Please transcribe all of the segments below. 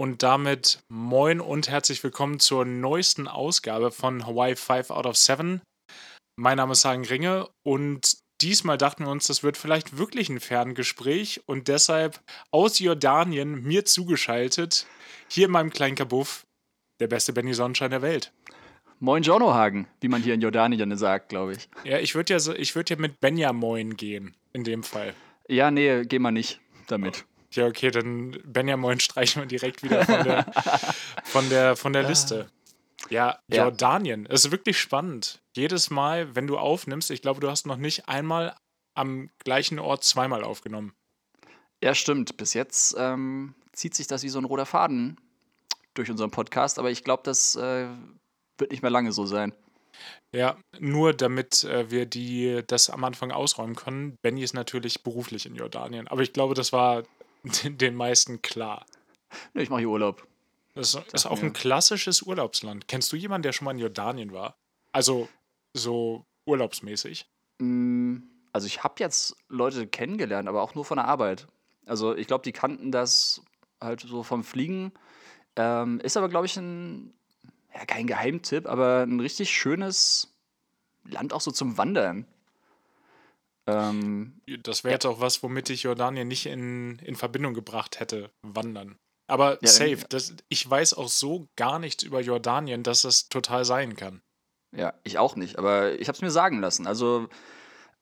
Und damit moin und herzlich willkommen zur neuesten Ausgabe von Hawaii 5 out of 7. Mein Name ist Hagen Ringe und diesmal dachten wir uns, das wird vielleicht wirklich ein Ferngespräch und deshalb aus Jordanien mir zugeschaltet, hier in meinem kleinen Kabuff, der beste Benny Sonnenschein der Welt. Moin Jono Hagen, wie man hier in Jordanien sagt, glaube ich. Ja, ich würde ja, so, würd ja mit Benjamin gehen, in dem Fall. Ja, nee, geh mal nicht damit. Ja, okay, dann Benjamin streichen wir direkt wieder von der, von der, von der Liste. Ja, Ja. Jordanien. Es ist wirklich spannend. Jedes Mal, wenn du aufnimmst, ich glaube, du hast noch nicht einmal am gleichen Ort zweimal aufgenommen. Ja, stimmt. Bis jetzt ähm, zieht sich das wie so ein roter Faden durch unseren Podcast, aber ich glaube, das äh, wird nicht mehr lange so sein. Ja, nur damit äh, wir die das am Anfang ausräumen können. Benny ist natürlich beruflich in Jordanien, aber ich glaube, das war den meisten klar. Nee, ich mache hier Urlaub. Das ist auch mir. ein klassisches Urlaubsland. Kennst du jemanden, der schon mal in Jordanien war? Also so urlaubsmäßig. Mm, Also ich habe jetzt Leute kennengelernt, aber auch nur von der Arbeit. Also ich glaube, die kannten das halt so vom Fliegen. Ähm, ist aber, glaube ich, ein, ja, kein Geheimtipp, aber ein richtig schönes Land auch so zum Wandern. Ähm, Das wäre jetzt auch was, womit ich Jordanien nicht in, in Verbindung gebracht hätte, wandern. Aber Ja, safe, das, ich weiß auch so gar nichts über Jordanien, dass das total sein kann. Ja, ich auch nicht, aber ich habe es mir sagen lassen. Also,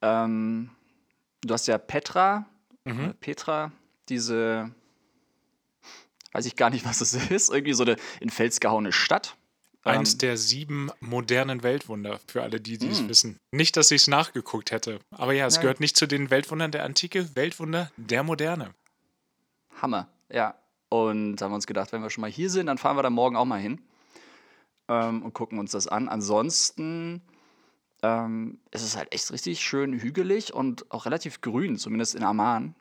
ähm, du hast ja Petra, Mhm. äh, Petra, diese, weiß ich gar nicht, was das ist, irgendwie so eine in Fels gehauene Stadt. Eins Ähm, der sieben modernen Weltwunder, für alle, die die es Mm. wissen. Nicht, dass ich es nachgeguckt hätte. Aber ja, es Nein. gehört nicht zu den Weltwundern der Antike, Weltwunder der Moderne. Hammer, ja. Und da haben wir uns gedacht, wenn wir schon mal hier sind, dann fahren wir da morgen auch mal hin ähm, und gucken uns das an. Ansonsten ähm, ist es halt echt richtig schön hügelig und auch relativ grün, zumindest in Amman.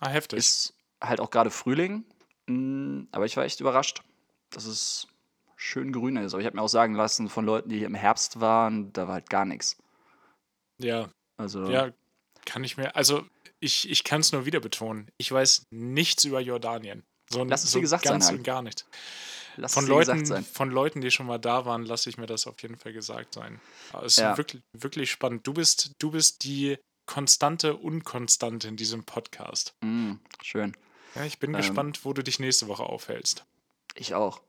Ah, heftig. Ist halt auch gerade Frühling, mm, aber ich war echt überrascht, dass es schön grün ist. Aber ich habe mir auch sagen lassen von Leuten, die hier im Herbst waren, da war halt gar nichts. ja, Also, ja, kann ich mir, also ich, ich kann es nur wieder betonen. Ich weiß nichts über Jordanien. So, Lass es so dir gesagt sein, ganz und gar nicht. lass Von es dir gesagt Leuten, sein. von Leuten, die schon mal da waren, lasse ich mir das auf jeden Fall gesagt sein. Aber es ist Ja. wirklich, wirklich spannend. Du bist, du bist die konstante Unkonstante in diesem Podcast. Mm, schön. Ja, ich bin Ähm. gespannt, wo du dich nächste Woche aufhältst. Ich auch.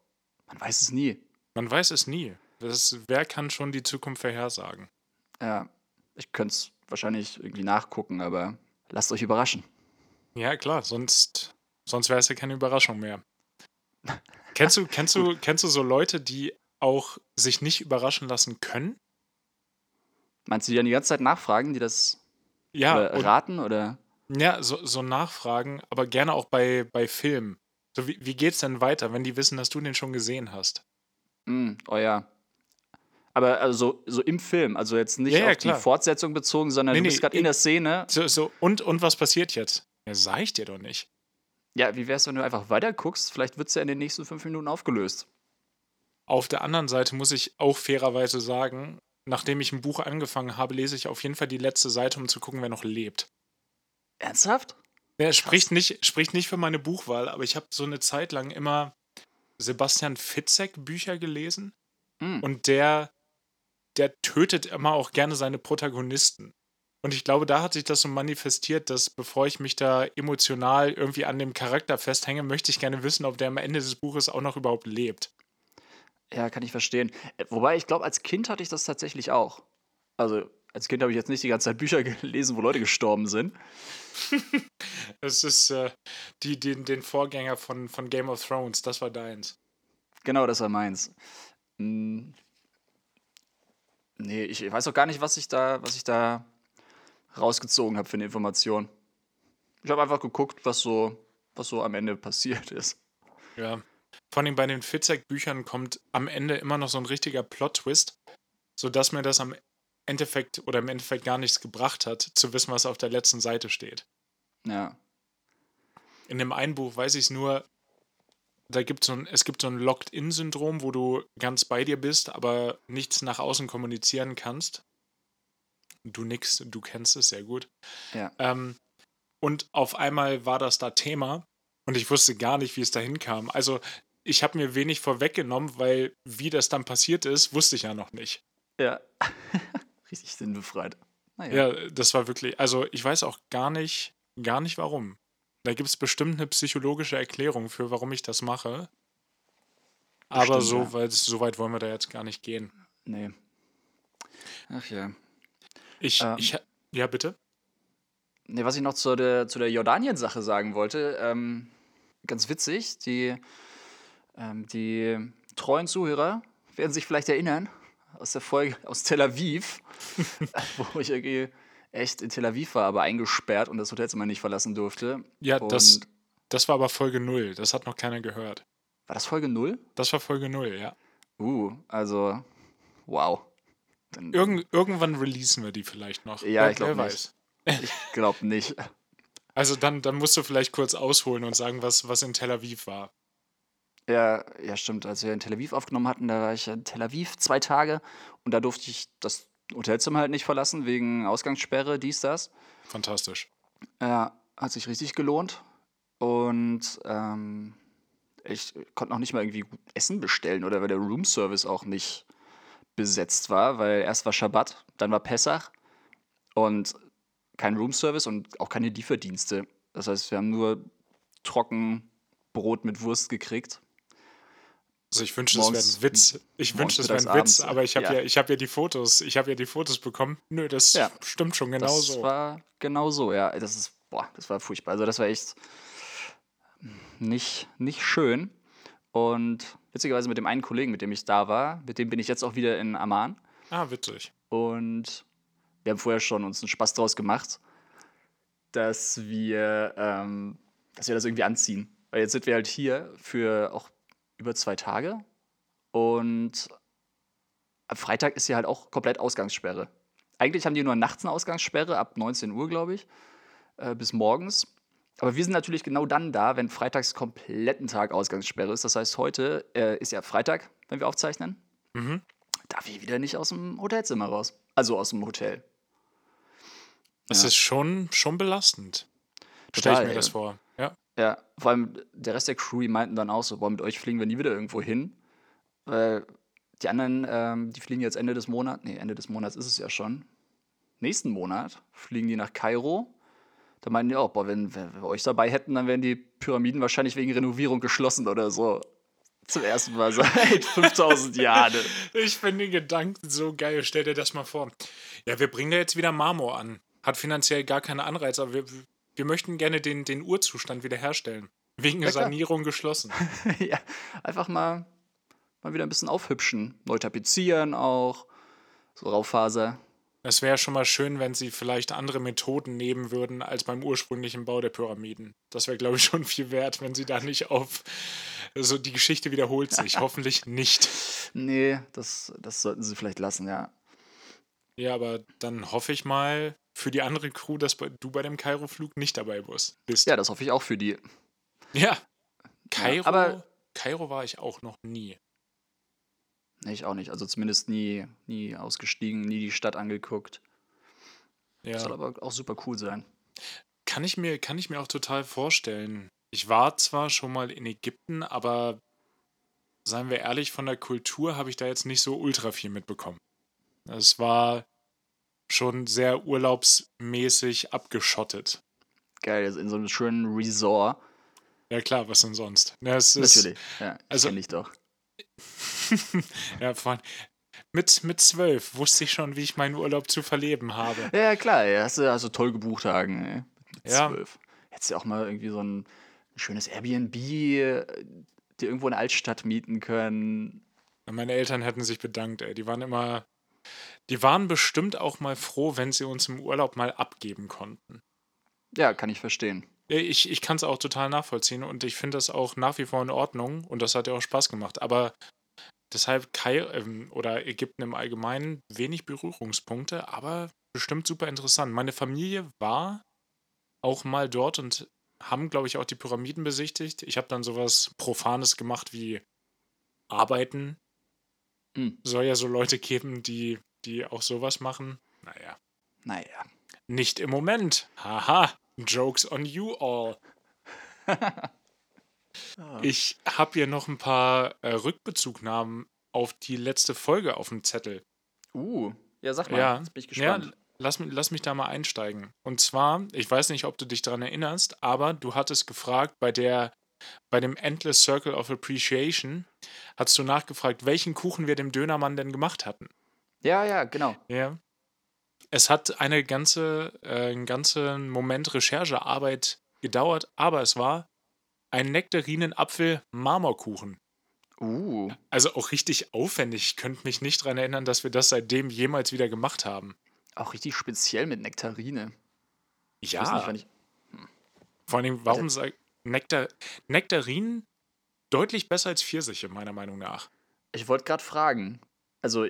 Man weiß es nie. Man weiß es nie. Das, wer kann schon die Zukunft vorhersagen? Ja, ich könnte es wahrscheinlich irgendwie nachgucken, aber lasst euch überraschen. Ja, klar, sonst, sonst wäre es ja keine Überraschung mehr. kennst du, kennst du, kennst du so Leute, die auch sich nicht überraschen lassen können? Meinst du, die dann die ganze Zeit nachfragen, die das Ja, oder raten oder? ja so, so nachfragen, aber gerne auch bei, bei Filmen. So, wie, wie geht's denn weiter, wenn die wissen, dass du den schon gesehen hast? Mm, oh ja. Aber also so im Film, also jetzt nicht Ja, ja, auf klar. die Fortsetzung bezogen, sondern Nee, du bist gerade in in- der Szene. So, so, und, und was passiert jetzt? Ja, sag ich dir doch nicht. Ja, wie wär's, wenn du einfach weiter guckst? Vielleicht wird's ja in den nächsten fünf Minuten aufgelöst. Auf der anderen Seite muss ich auch fairerweise sagen, nachdem ich ein Buch angefangen habe, lese ich auf jeden Fall die letzte Seite, um zu gucken, wer noch lebt. Ernsthaft? Er spricht nicht, spricht nicht für meine Buchwahl, aber ich habe so eine Zeit lang immer Sebastian Fitzek Bücher gelesen Mm. und der, der tötet immer auch gerne seine Protagonisten. Und ich glaube, da hat sich das so manifestiert, dass bevor ich mich da emotional irgendwie an dem Charakter festhänge, möchte ich gerne wissen, ob der am Ende des Buches auch noch überhaupt lebt. Ja, kann ich verstehen. Äh, Wobei, ich glaube, als Kind hatte ich das tatsächlich auch. Also, als Kind habe ich jetzt nicht die ganze Zeit Bücher gelesen, wo Leute gestorben sind. Es ist äh, die, den, den Vorgänger von, von Game of Thrones, das war deins. Genau, das war meins. Hm. Nee, ich weiß auch gar nicht, was ich da, was ich da rausgezogen habe für eine Information. Ich habe einfach geguckt, was so, was so am Ende passiert ist. Ja. Vor allem bei den Fitzek-Büchern kommt am Ende immer noch so ein richtiger Plot-Twist, sodass mir das am Endeffekt oder im Endeffekt gar nichts gebracht hat, zu wissen, was auf der letzten Seite steht. Ja. In dem einen Buch weiß ich es nur, da gibt so ein, es gibt so ein Locked-In-Syndrom, wo du ganz bei dir bist, aber nichts nach außen kommunizieren kannst. Du nix, du kennst es sehr gut. Ja. Ähm, und auf einmal war das da Thema Und ich wusste gar nicht, wie es dahin kam. Also, ich habe mir wenig vorweggenommen, weil wie das dann passiert ist, wusste ich ja noch nicht. Ja. Richtig sinnbefreit. Naja. Ja, das war wirklich, also ich weiß auch gar nicht, gar nicht warum. Da gibt es bestimmt eine psychologische Erklärung für, warum ich das mache. Aber bestimmt, so, ja. weit, so weit wollen wir da jetzt gar nicht gehen. Nee. Ach ja. Ich, ähm, ich, ja, bitte? Nee, was ich noch zu der, zu der Jordanien-Sache sagen wollte, ähm, ganz witzig, die, ähm, die treuen Zuhörer werden sich vielleicht erinnern aus der Folge aus Tel Aviv, wo ich irgendwie echt in Tel Aviv war, aber eingesperrt und das Hotelzimmer nicht verlassen durfte. Ja, das, das war aber Folge 0. Das hat noch keiner gehört. War das Folge 0? Das war Folge 0, ja. Uh, also, wow. Dann, Irgend, irgendwann releasen wir die vielleicht noch. Ja, wer, ich glaube nicht. Ich glaube nicht. Also dann, dann musst du vielleicht kurz ausholen und sagen, was, was in Tel Aviv war. Ja, ja, stimmt. Als wir in Tel Aviv aufgenommen hatten, da war ich in Tel Aviv zwei Tage und da durfte ich das Hotelzimmer halt nicht verlassen, wegen Ausgangssperre, dies, das. Fantastisch. Ja, hat sich richtig gelohnt. Und ähm, ich konnte noch nicht mal irgendwie Essen bestellen oder weil der Roomservice auch nicht besetzt war, weil erst war Schabbat, dann war Pessach und kein Roomservice und auch keine Lieferdienste. Das heißt, wir haben nur trocken Brot mit Wurst gekriegt. Also ich wünschte, das wäre ein Witz. Ich wünschte, das wäre ein Witz, aber ich habe ja. ja. ich habe ja die Fotos, ich habe ja die Fotos bekommen. Nö, das ja. stimmt schon genau das so. Das war genau so, ja. Das ist, boah, das war furchtbar. Also das war echt nicht, nicht schön. Und witzigerweise mit dem einen Kollegen, mit dem ich da war, mit dem bin ich jetzt auch wieder in Amman. Ah, witzig. Und wir haben vorher schon uns einen Spaß draus gemacht, dass wir, ähm, dass wir das irgendwie anziehen. Weil jetzt sind wir halt hier für auch über zwei Tage. Und am Freitag ist hier halt auch komplett Ausgangssperre. Eigentlich haben die nur nachts eine Ausgangssperre, ab 19 Uhr, glaube ich, äh, bis morgens. Aber wir sind natürlich genau dann da, wenn freitags kompletten Tag Ausgangssperre ist. Das heißt, heute äh, ist ja Freitag, wenn wir aufzeichnen. Mhm. Darf ich wieder nicht aus dem Hotelzimmer raus. Also aus dem Hotel. Das ja. ist schon, schon belastend. Stelle ich mir das vor. Ja. Vor allem der Rest der Crew, die meinten dann auch so, boah, mit euch fliegen wir nie wieder irgendwo hin. Weil die anderen, ähm, die fliegen jetzt Ende des Monats, nee, Ende des Monats ist es ja schon. Nächsten Monat fliegen die nach Kairo. Da meinten die auch, boah, wenn, wenn wir euch dabei hätten, dann wären die Pyramiden wahrscheinlich wegen Renovierung geschlossen oder so. Zum ersten Mal seit 5000 Jahren. Ich finde den Gedanken so geil. Stell dir das mal vor. Ja, wir bringen da jetzt wieder Marmor an. Hat finanziell gar keine Anreize, aber wir, wir möchten gerne den, den Urzustand wiederherstellen. Wegen ja, Sanierung geschlossen. ja, einfach mal, mal wieder ein bisschen aufhübschen. Neu tapezieren auch. So Raufaser. Es wäre schon mal schön, wenn sie vielleicht andere Methoden nehmen würden als beim ursprünglichen Bau der Pyramiden. Das wäre, glaube ich, schon viel wert, wenn sie da nicht auf. Also die Geschichte wiederholt sich. Hoffentlich nicht. Nee, das, das sollten sie vielleicht lassen, ja. Ja, aber dann hoffe ich mal, für die andere Crew, dass du bei dem Kairo-Flug nicht dabei bist. Ja, das hoffe ich auch für die. Ja. Kairo, ja, aber Kairo war ich auch noch nie. Nee, ich auch nicht. Also zumindest nie, nie ausgestiegen, nie die Stadt angeguckt. Ja. Soll aber auch super cool sein. Kann ich mir, kann ich mir auch total vorstellen. Ich war zwar schon mal in Ägypten, aber seien wir ehrlich, von der Kultur habe ich da jetzt nicht so ultra viel mitbekommen. Es war schon sehr urlaubsmäßig abgeschottet. Geil, also in so einem schönen Resort. Ja klar, was denn sonst? Ja, Natürlich, ja, also, ich doch. ja, vor mit, mit zwölf wusste ich schon, wie ich meinen Urlaub zu verleben habe. Ja, klar, ey, hast du also toll gebucht, Hagen, ey. Mit ja. zwölf. Hättest du ja auch mal irgendwie so ein, ein schönes Airbnb äh, dir irgendwo in der Altstadt mieten können. Meine Eltern hätten sich bedankt, ey. Die waren immer die waren bestimmt auch mal froh, wenn sie uns im Urlaub mal abgeben konnten. Ja, kann ich verstehen. Ich, ich kann es auch total nachvollziehen und ich finde das auch nach wie vor in Ordnung und das hat ja auch Spaß gemacht. Aber deshalb Kai ähm, oder Ägypten im Allgemeinen wenig Berührungspunkte, aber bestimmt super interessant. Meine Familie war auch mal dort und haben, glaube ich, auch die Pyramiden besichtigt. Ich habe dann sowas Profanes gemacht wie Arbeiten Mhm. Soll ja so Leute geben, die, die auch sowas machen. Naja. Naja. Nicht im Moment. Haha. Jokes on you all. Ich habe hier noch ein paar äh, Rückbezugnahmen auf die letzte Folge auf dem Zettel. Uh, ja, sag mal, ja, jetzt bin ich gespannt. Ja, lass, lass mich da mal einsteigen. Und zwar, ich weiß nicht, ob du dich daran erinnerst, aber du hattest gefragt, bei der bei dem Endless Circle of Appreciation hast du nachgefragt, welchen Kuchen wir dem Dönermann denn gemacht hatten. Ja, ja, genau. Ja. Es hat eine ganze, äh, einen ganzen Moment Recherchearbeit gedauert, aber es war ein Nektarinen-Apfel-Marmorkuchen. Uh. Also auch richtig aufwendig. Ich könnte mich nicht daran erinnern, dass wir das seitdem jemals wieder gemacht haben. Auch richtig speziell mit Nektarine. Ja. Nicht, ich... hm. Vor allem, warum sag Nektar Nektarinen deutlich besser als Pfirsiche, meiner Meinung nach. Ich wollte gerade fragen, also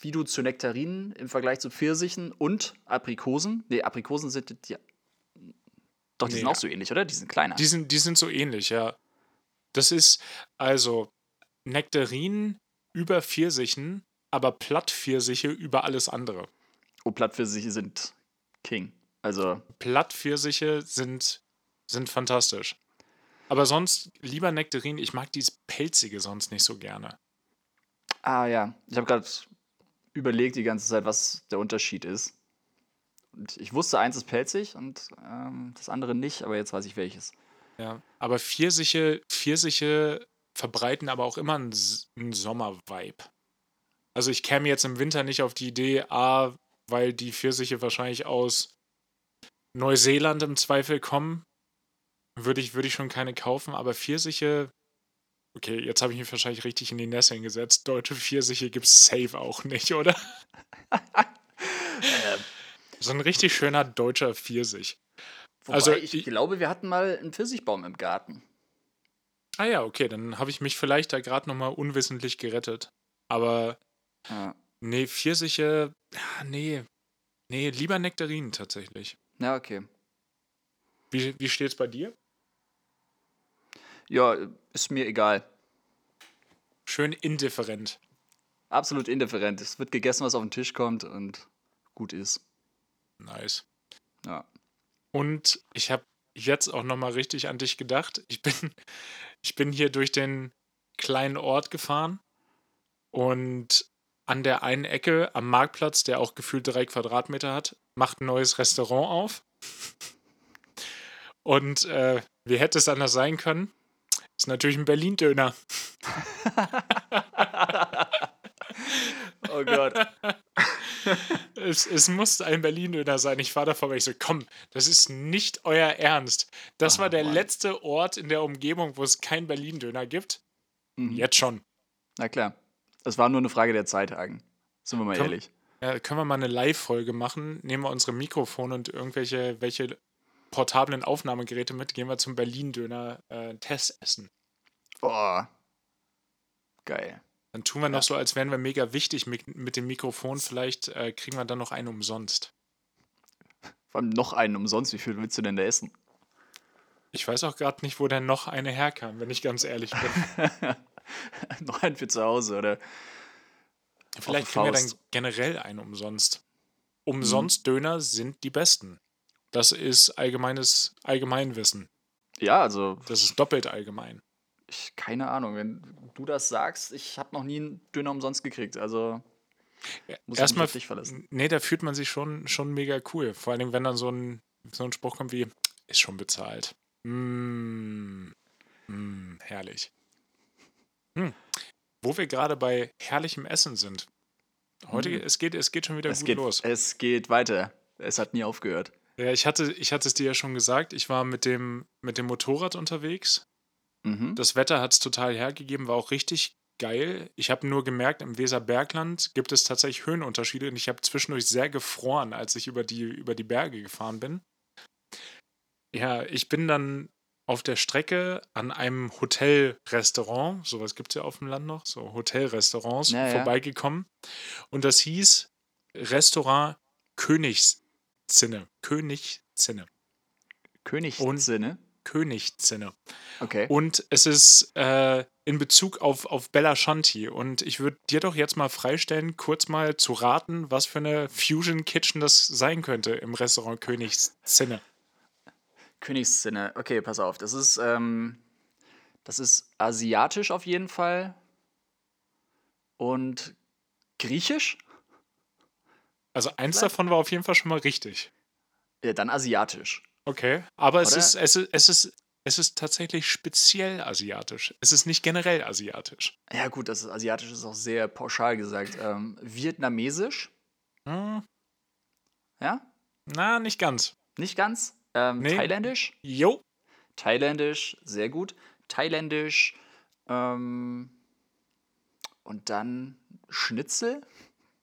wie du zu Nektarinen im Vergleich zu Pfirsichen und Aprikosen, nee, Aprikosen sind ja, doch, die nee, sind auch so ähnlich, oder? Die sind kleiner. Die sind, die sind so ähnlich, ja. Das ist also Nektarinen über Pfirsichen, aber Plattpfirsiche über alles andere. Oh, Plattpfirsiche sind King. Also. Plattpfirsiche sind, sind fantastisch. Aber sonst lieber Nektarin. Ich mag dieses Pelzige sonst nicht so gerne. Ah ja, ich habe gerade überlegt die ganze Zeit, was der Unterschied ist. Und ich wusste, eins ist pelzig und ähm, das andere nicht, aber jetzt weiß ich welches. Ja, aber Pfirsiche, Pfirsiche verbreiten aber auch immer einen, einen Sommer-Vibe. Also ich käme jetzt im Winter nicht auf die Idee, A, weil die Pfirsiche wahrscheinlich aus Neuseeland im Zweifel kommen, würde ich, würde ich schon keine kaufen, aber Pfirsiche, okay, jetzt habe ich mich wahrscheinlich richtig in die Nässe gesetzt. Deutsche Pfirsiche gibt es safe auch nicht, oder? ähm, so ein richtig schöner deutscher Pfirsich. Wobei also ich, ich glaube, wir hatten mal einen Pfirsichbaum im Garten. Ah ja, okay, dann habe ich mich vielleicht da gerade nochmal unwissentlich gerettet. Aber ja. nee, Pfirsiche, nee, nee, lieber Nektarinen tatsächlich. Ja, okay. Wie, wie steht's bei dir? Ja, ist mir egal. Schön indifferent. Absolut indifferent. Es wird gegessen, was auf den Tisch kommt und gut ist. Nice. Ja. Und ich habe jetzt auch nochmal richtig an dich gedacht. Ich bin, ich bin hier durch den kleinen Ort gefahren und an der einen Ecke am Marktplatz, der auch gefühlt drei Quadratmeter hat, macht ein neues Restaurant auf. Und äh, wie hätte es anders sein können? Ist natürlich ein Berlin-Döner. oh Gott. es, es musste ein Berlin-Döner sein. Ich fahre da vorbei. Ich so, komm, das ist nicht euer Ernst. Das oh, war der Mann. letzte Ort in der Umgebung, wo es kein Berlin-Döner gibt. Mhm. Jetzt schon. Na klar. Es war nur eine Frage der Zeit, Hagen. Sind wir mal Komm, ehrlich. Ja, können wir mal eine Live-Folge machen? Nehmen wir unsere Mikrofone und irgendwelche welche portablen Aufnahmegeräte mit, gehen wir zum Berlin-Döner äh, Test essen. Boah. Geil. Dann tun wir noch so, als wären wir mega wichtig mit, mit dem Mikrofon. Vielleicht äh, kriegen wir dann noch einen umsonst. Vor allem noch einen umsonst. Wie viel willst du denn da essen? Ich weiß auch gerade nicht, wo denn noch eine herkam, wenn ich ganz ehrlich bin. noch einen für zu Hause, oder? Vielleicht kriegen wir dann generell einen umsonst. Umsonst mhm. Döner sind die besten. Das ist allgemeines Allgemeinwissen. Ja, also. Das ist doppelt allgemein. Ich, keine Ahnung, wenn du das sagst, ich habe noch nie einen Döner umsonst gekriegt. Also muss Erstmal, ich mich verlassen. Nee, da fühlt man sich schon, schon mega cool. Vor allem, wenn dann so ein, so ein Spruch kommt wie, ist schon bezahlt. Mm, mm, herrlich. Hm. Wo wir gerade bei herrlichem Essen sind. Heute, hm. es, geht, es geht schon wieder es gut geht, los. Es geht weiter. Es hat nie aufgehört. Ja, ich hatte, ich hatte es dir ja schon gesagt, ich war mit dem, mit dem Motorrad unterwegs Mhm. Das Wetter hat es total hergegeben, war auch richtig geil. Ich habe nur gemerkt, im Weserbergland gibt es tatsächlich Höhenunterschiede und ich habe zwischendurch sehr gefroren, als ich über die, über die Berge gefahren bin. Ja, ich bin dann auf der Strecke an einem Hotelrestaurant, sowas gibt es ja auf dem Land noch, so Hotelrestaurants, ja, vorbeigekommen. Und das hieß Restaurant Königszinne. Königszinne. Königszinne? Königszinne. Okay. Und es ist äh, in Bezug auf, auf Bella Shanti. Und ich würde dir doch jetzt mal freistellen, kurz mal zu raten, was für eine Fusion Kitchen das sein könnte im Restaurant Königszinne. Königszinne, okay, pass auf. Das ist, ähm, Das ist asiatisch auf jeden Fall. Und griechisch? Also eins Vielleicht. davon war auf jeden Fall schon mal richtig. Ja, dann asiatisch. Okay. Aber es ist, es ist, es ist, es ist tatsächlich speziell asiatisch. Es ist nicht generell asiatisch. Ja, gut, das ist, asiatisch ist auch sehr pauschal gesagt. Ähm, vietnamesisch? Hm, Ja? na, nicht ganz. Nicht ganz. Ähm, Nee. Thailändisch? Jo. Thailändisch, sehr gut. Thailändisch. Ähm, und dann Schnitzel?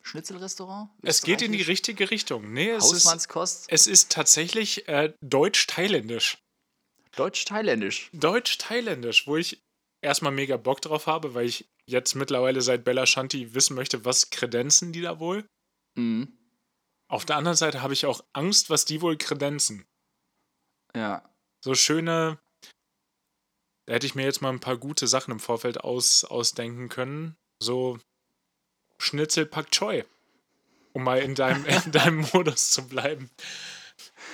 Schnitzelrestaurant? Es geht in die richtige Richtung. Nee, es ist, Hausmannskost? es ist tatsächlich äh, deutsch-thailändisch. Deutsch-Thailändisch. Deutsch-thailändisch, wo ich erstmal mega Bock drauf habe, weil ich jetzt mittlerweile seit Bella Shanti wissen möchte, was kredenzen die da wohl. Mhm. Auf der anderen Seite habe ich auch Angst, was die wohl kredenzen. Ja. So schöne. Da hätte ich mir jetzt mal ein paar gute Sachen im Vorfeld aus, ausdenken können. So Schnitzel Pak Choi. Um mal in deinem, in deinem Modus zu bleiben.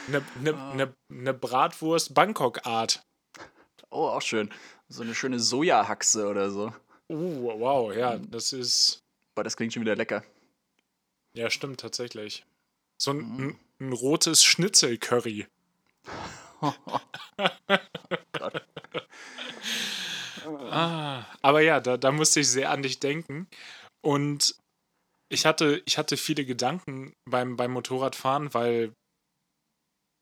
Eine ne, ne, ne Bratwurst Bangkok-Art. Oh, auch schön. So eine schöne Sojahaxe oder so. Uh, wow, ja, das ist. Aber das klingt schon wieder lecker. Ja, stimmt tatsächlich. So ein, ein, ein rotes Schnitzel-Curry. Ah, aber ja, da, da musste ich sehr an dich denken. Und ich hatte, ich hatte viele Gedanken beim, beim Motorradfahren, weil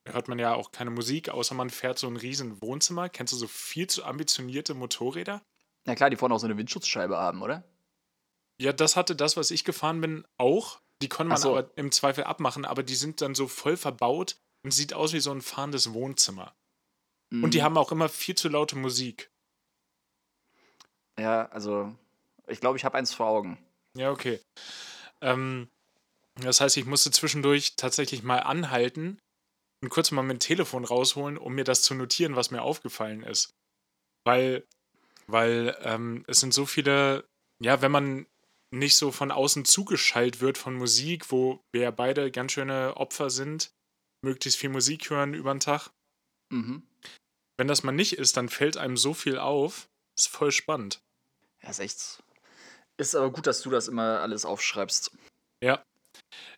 hört man ja auch keine Musik, außer man fährt so ein riesen Wohnzimmer. Kennst du so viel zu ambitionierte Motorräder? Ja klar, die vorne auch so eine Windschutzscheibe haben, oder? Ja, das hatte das, was ich gefahren bin, auch. Die konnte man so. aber im Zweifel abmachen, aber die sind dann so voll verbaut und sieht aus wie so ein fahrendes Wohnzimmer. Und die Mhm. haben auch immer viel zu laute Musik. Ja, also ich glaube, ich habe eins vor Augen. Ja, okay. Ähm, das heißt, ich musste zwischendurch tatsächlich mal anhalten und kurz mal mein Telefon rausholen, um mir das zu notieren, was mir aufgefallen ist. Weil, weil ähm, es sind so viele, ja, wenn man nicht so von außen zugeschallt wird von Musik, wo wir ja beide ganz schöne Opfer sind, möglichst viel Musik hören über den Tag. Mhm. Wenn das mal nicht ist, dann fällt einem so viel auf. Ist voll spannend. Ja, ist echt. Ist aber gut, dass du das immer alles aufschreibst. Ja.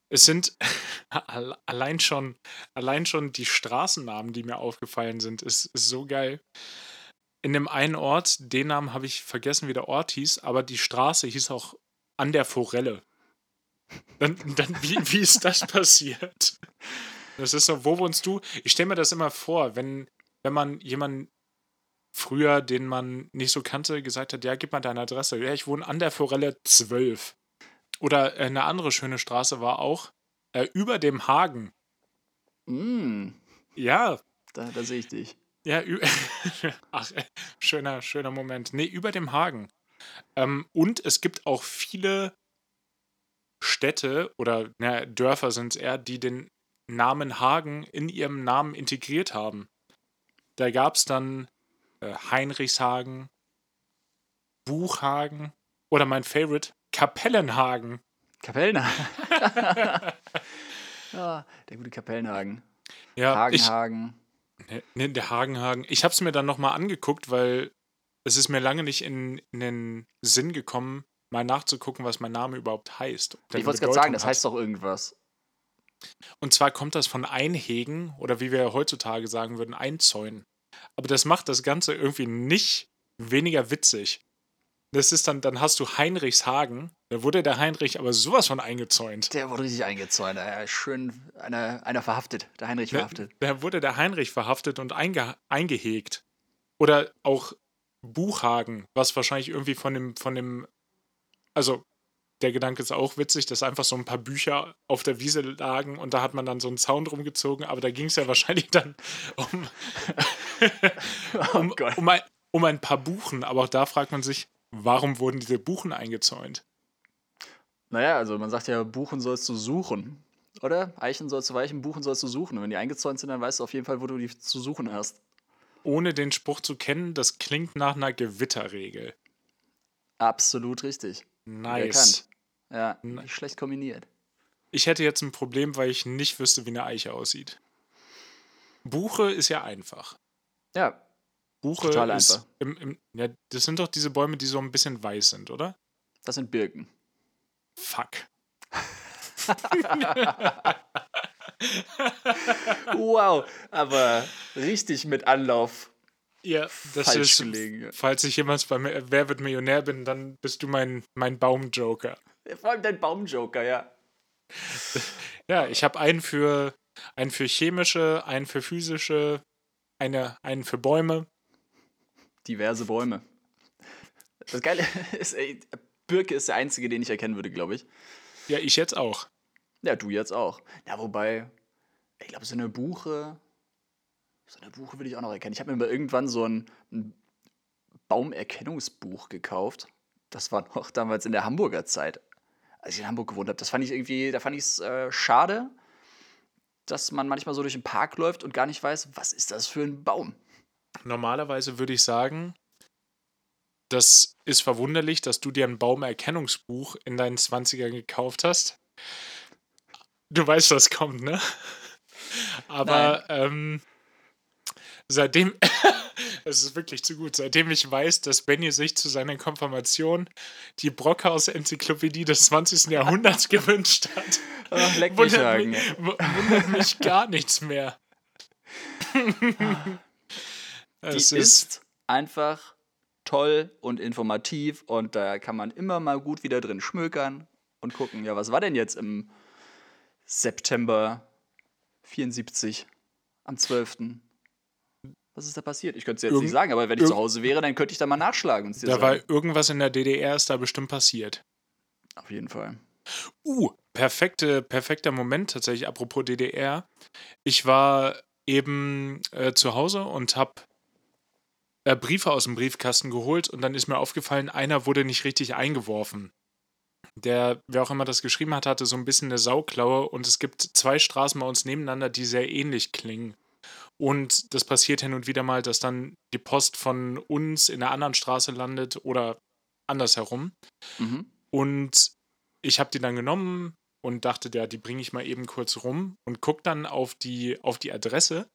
Es sind alle- allein schon, allein schon die Straßennamen, die mir aufgefallen sind, ist, ist so geil. In dem einen Ort, den Namen habe ich vergessen, wie der Ort hieß, aber die Straße hieß auch an der Forelle. Dann, dann wie, wie ist das passiert? Das ist so, wo wohnst du? Ich stelle mir das immer vor, wenn, wenn man jemanden früher, den man nicht so kannte, gesagt hat, ja, gib mal deine Adresse. Ja, ich wohne an der Forelle 12. Oder äh, eine andere schöne Straße war auch äh, über dem Hagen. Mm, Ja, da, da sehe ich dich. ja, ach, äh, schöner, schöner Moment. Nee, über dem Hagen. Ähm, und es gibt auch viele Städte oder na, Dörfer sind es eher, die den Namen Hagen in ihrem Namen integriert haben. Da gab es dann Heinrichshagen, Buchhagen oder mein Favorite, Kapellenhagen. Kapellenhagen. ja, der gute Kapellenhagen. Ja, ich, Hagenhagen. Ne, ne, der Hagenhagen. Ich habe es mir dann nochmal angeguckt, weil es ist mir lange nicht in, in den Sinn gekommen, mal nachzugucken, was mein Name überhaupt heißt. Ich wollte gerade sagen, das hat. heißt doch irgendwas. Und zwar kommt das von Einhegen oder wie wir heutzutage sagen würden, Einzäunen. Aber das macht das Ganze irgendwie nicht weniger witzig. Das ist dann, dann hast du Heinrichshagen. Da wurde der Heinrich aber sowas von eingezäunt. Der wurde richtig eingezäunt. Ja, schön einer, einer verhaftet. Der Heinrich Da, verhaftet. da wurde der Heinrich verhaftet und einge, eingehegt. Oder auch Buchhagen, was wahrscheinlich irgendwie von dem, von dem, also der Gedanke ist auch witzig, dass einfach so ein paar Bücher auf der Wiese lagen und da hat man dann so einen Zaun drum gezogen, aber da ging es ja wahrscheinlich dann um, um, Oh um, ein, um ein paar Buchen. Aber auch da fragt man sich, warum wurden diese Buchen eingezäunt? Naja, also man sagt ja, Buchen sollst du suchen. Oder? Eichen sollst du weichen, Buchen sollst du suchen. Und wenn die eingezäunt sind, dann weißt du auf jeden Fall, wo du die zu suchen hast. Ohne den Spruch zu kennen, das klingt nach einer Gewitterregel. Absolut richtig. Nice. Ja, Na- nicht schlecht kombiniert. Ich hätte jetzt ein Problem, weil ich nicht wüsste, wie eine Eiche aussieht. Buche ist ja einfach. Ja. Buche Total ist einfach. im, im, ja, das sind doch diese Bäume, die so ein bisschen weiß sind, oder? Das sind Birken. Fuck. Wow, aber richtig mit Anlauf Ja, das falsch ist, gelegen. falls ich jemals bei Wer wird Millionär bin, dann bist du mein, mein Baumjoker. Vor allem dein Baumjoker, ja. Ja, ich habe einen für, einen für chemische, einen für physische, eine, einen für Bäume. Diverse Bäume. Das Geile ist, ey, Birke ist der einzige, den ich erkennen würde, glaube ich. Ja, ich jetzt auch. Ja, du jetzt auch. Ja, wobei, ich glaube, so eine Buche, so eine Buche würde ich auch noch erkennen. Ich habe mir mal irgendwann so ein, ein Baumerkennungsbuch gekauft. Das war noch damals in der Hamburger Zeit, als ich in Hamburg gewohnt habe. Das fand ich irgendwie, da fand ich es äh, schade, dass man manchmal so durch den Park läuft und gar nicht weiß, was ist das für ein Baum. Normalerweise würde ich sagen, das ist verwunderlich, dass du dir ein Baumerkennungsbuch in deinen 20ern gekauft hast. Du weißt, was kommt, ne? Aber ähm, seitdem, es ist wirklich zu gut, seitdem ich weiß, dass Benny sich zu seiner Konfirmation die Brockhaus-Enzyklopädie des 20. Jahrhunderts gewünscht hat, Ach, leck mich wundert mich, wu- wundert mich gar nichts mehr. Die es ist einfach toll und informativ und da kann man immer mal gut wieder drin schmökern und gucken, ja, was war denn jetzt im September 74 am 12. Was ist da passiert? Ich könnte es jetzt Irgend- nicht sagen, aber wenn ich zu Hause wäre, dann könnte ich da mal nachschlagen und Da war sagen. irgendwas in der DDR, ist da bestimmt passiert. Auf jeden Fall. Uh, perfekte, perfekter Moment tatsächlich, apropos DDR. Ich war eben äh, zu Hause und habe äh, Briefe aus dem Briefkasten geholt und dann ist mir aufgefallen, einer wurde nicht richtig eingeworfen. Der, wer auch immer das geschrieben hat, hatte so ein bisschen eine Sauklaue und es gibt zwei Straßen bei uns nebeneinander, die sehr ähnlich klingen. Und das passiert hin und wieder mal, dass dann die Post von uns in einer anderen Straße landet oder andersherum. Mhm. Und ich habe die dann genommen und dachte, ja, die bringe ich mal eben kurz rum und gucke dann auf die, auf die Adresse.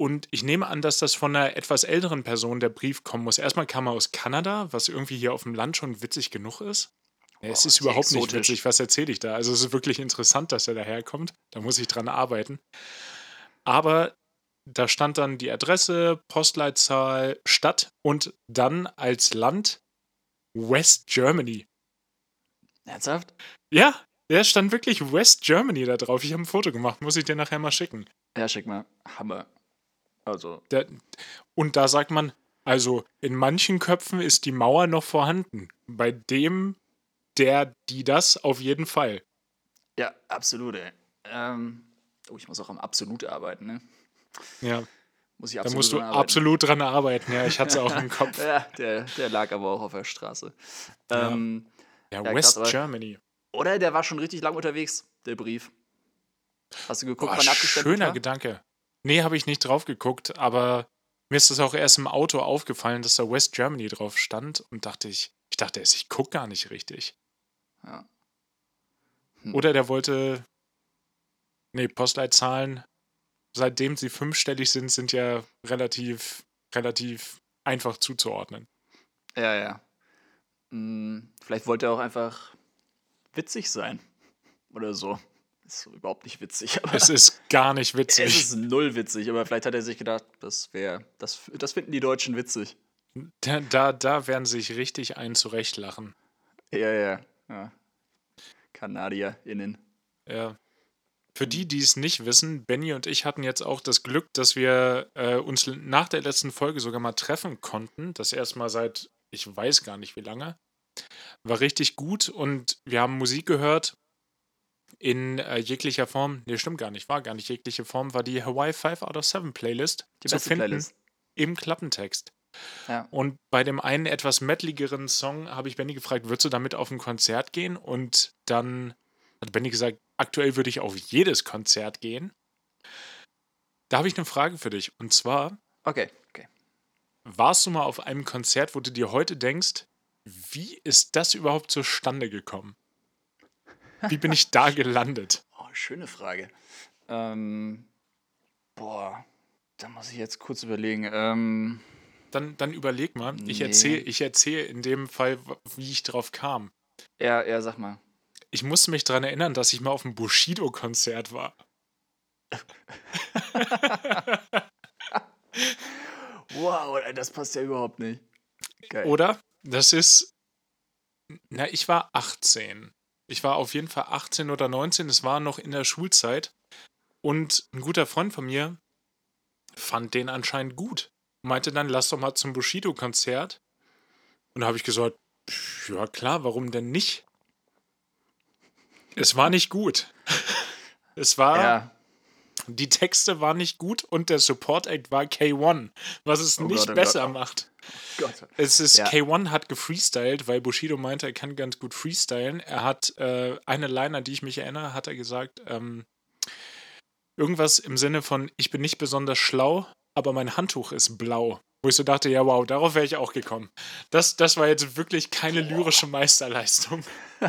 Und ich nehme an, dass das von einer etwas älteren Person der Brief kommen muss. Erstmal kam er aus Kanada, was irgendwie hier auf dem Land schon witzig genug ist. Ja, es Boah, ist sehr überhaupt nicht exotisch. witzig, was erzähle ich da? Also es ist wirklich interessant, dass er daherkommt. Da muss ich dran arbeiten. Aber da stand dann die Adresse, Postleitzahl, Stadt und dann als Land West Germany. Ernsthaft? Ja, der stand wirklich West Germany da drauf. Ich habe ein Foto gemacht, muss ich dir nachher mal schicken. Ja, schick mal. Hammer. Also, Der, und da sagt man, also in manchen Köpfen ist die Mauer noch vorhanden. Bei dem, der, die das auf jeden Fall. ja, absolut, ey. Ähm, oh, ich muss auch am Absolut arbeiten, ne? Ja, Muss ich da absolut musst du dran absolut dran arbeiten. Ja, ich hatte es auch im Kopf. Ja, der, der lag aber auch auf der Straße. Ähm, Ja, Ja, West krass, Germany. oder der war schon richtig lang unterwegs, der Brief. Hast du geguckt, Boah, wann abgestempelt schöner war? Gedanke. Nee, habe ich nicht drauf geguckt, aber mir ist das auch erst im Auto aufgefallen, dass da West Germany drauf stand und dachte ich, ich dachte erst, ich gucke gar nicht richtig. Ja. Hm. Oder der wollte. Nee, Postleitzahlen, seitdem sie fünfstellig sind, sind ja relativ, relativ einfach zuzuordnen. Ja, ja. Hm, vielleicht wollte er auch einfach witzig sein. Oder so. Ist überhaupt nicht witzig, aber Es ist gar nicht es witzig. ist null witzig. Aber vielleicht hat er sich gedacht, das wäre, das, das finden die Deutschen witzig. Da, da, da werden sich richtig einen zurechtlachen. Ja, ja. ja. KanadierInnen. Ja. Für die, die es nicht wissen, Benny und ich hatten jetzt auch das Glück, dass wir äh, uns nach der letzten Folge sogar mal treffen konnten. Das erstmal seit, ich weiß gar nicht wie lange. War richtig gut und wir haben Musik gehört in äh, jeglicher Form. Nee, stimmt gar nicht, war gar nicht jegliche Form, war die Hawaii 5 out of 7 Playlist Die zu finden Playlist. im Klappentext. Ja. Und bei dem einen etwas mettligeren Song habe ich Benny gefragt, würdest du damit auf ein Konzert gehen? Und dann hat Benny gesagt, aktuell würde ich auf jedes Konzert gehen. Da habe ich eine Frage für dich. Und zwar, Okay, okay. warst du mal auf einem Konzert, wo du dir heute denkst, wie ist das überhaupt zustande gekommen? Wie bin ich da gelandet? Oh, schöne Frage. Ähm, boah, da muss ich jetzt kurz überlegen. Ähm, dann, dann überleg mal. Ich Nee. erzähle ich erzähl in dem Fall, wie ich drauf kam. Ja, ja, sag mal. Ich musste mich daran erinnern, dass ich mal auf einem Bushido-Konzert war. Wow, das passt ja überhaupt nicht. Geil. Oder? Das ist. Na, ich war 18. Ich war auf jeden Fall 18 oder 19. Es war noch in der Schulzeit. Und ein guter Freund von mir fand den anscheinend gut. Meinte dann, lass doch mal zum Bushido-Konzert. Und da habe ich gesagt, "Pff, ja klar, warum denn nicht? Es war nicht gut. Es war, ja, die Texte waren nicht gut und der Support Act war K1, was es Oh nicht Gott, oh besser Gott. macht. Gott. Es ist, Ja. K1 hat gefreestylt, weil Bushido meinte, er kann ganz gut freestylen. Er hat äh, eine Line, an die ich mich erinnere, hat er gesagt, ähm, irgendwas im Sinne von, ich bin nicht besonders schlau, aber mein Handtuch ist blau. Wo ich so dachte, ja wow, darauf wäre ich auch gekommen. Das, das war jetzt wirklich keine lyrische Meisterleistung.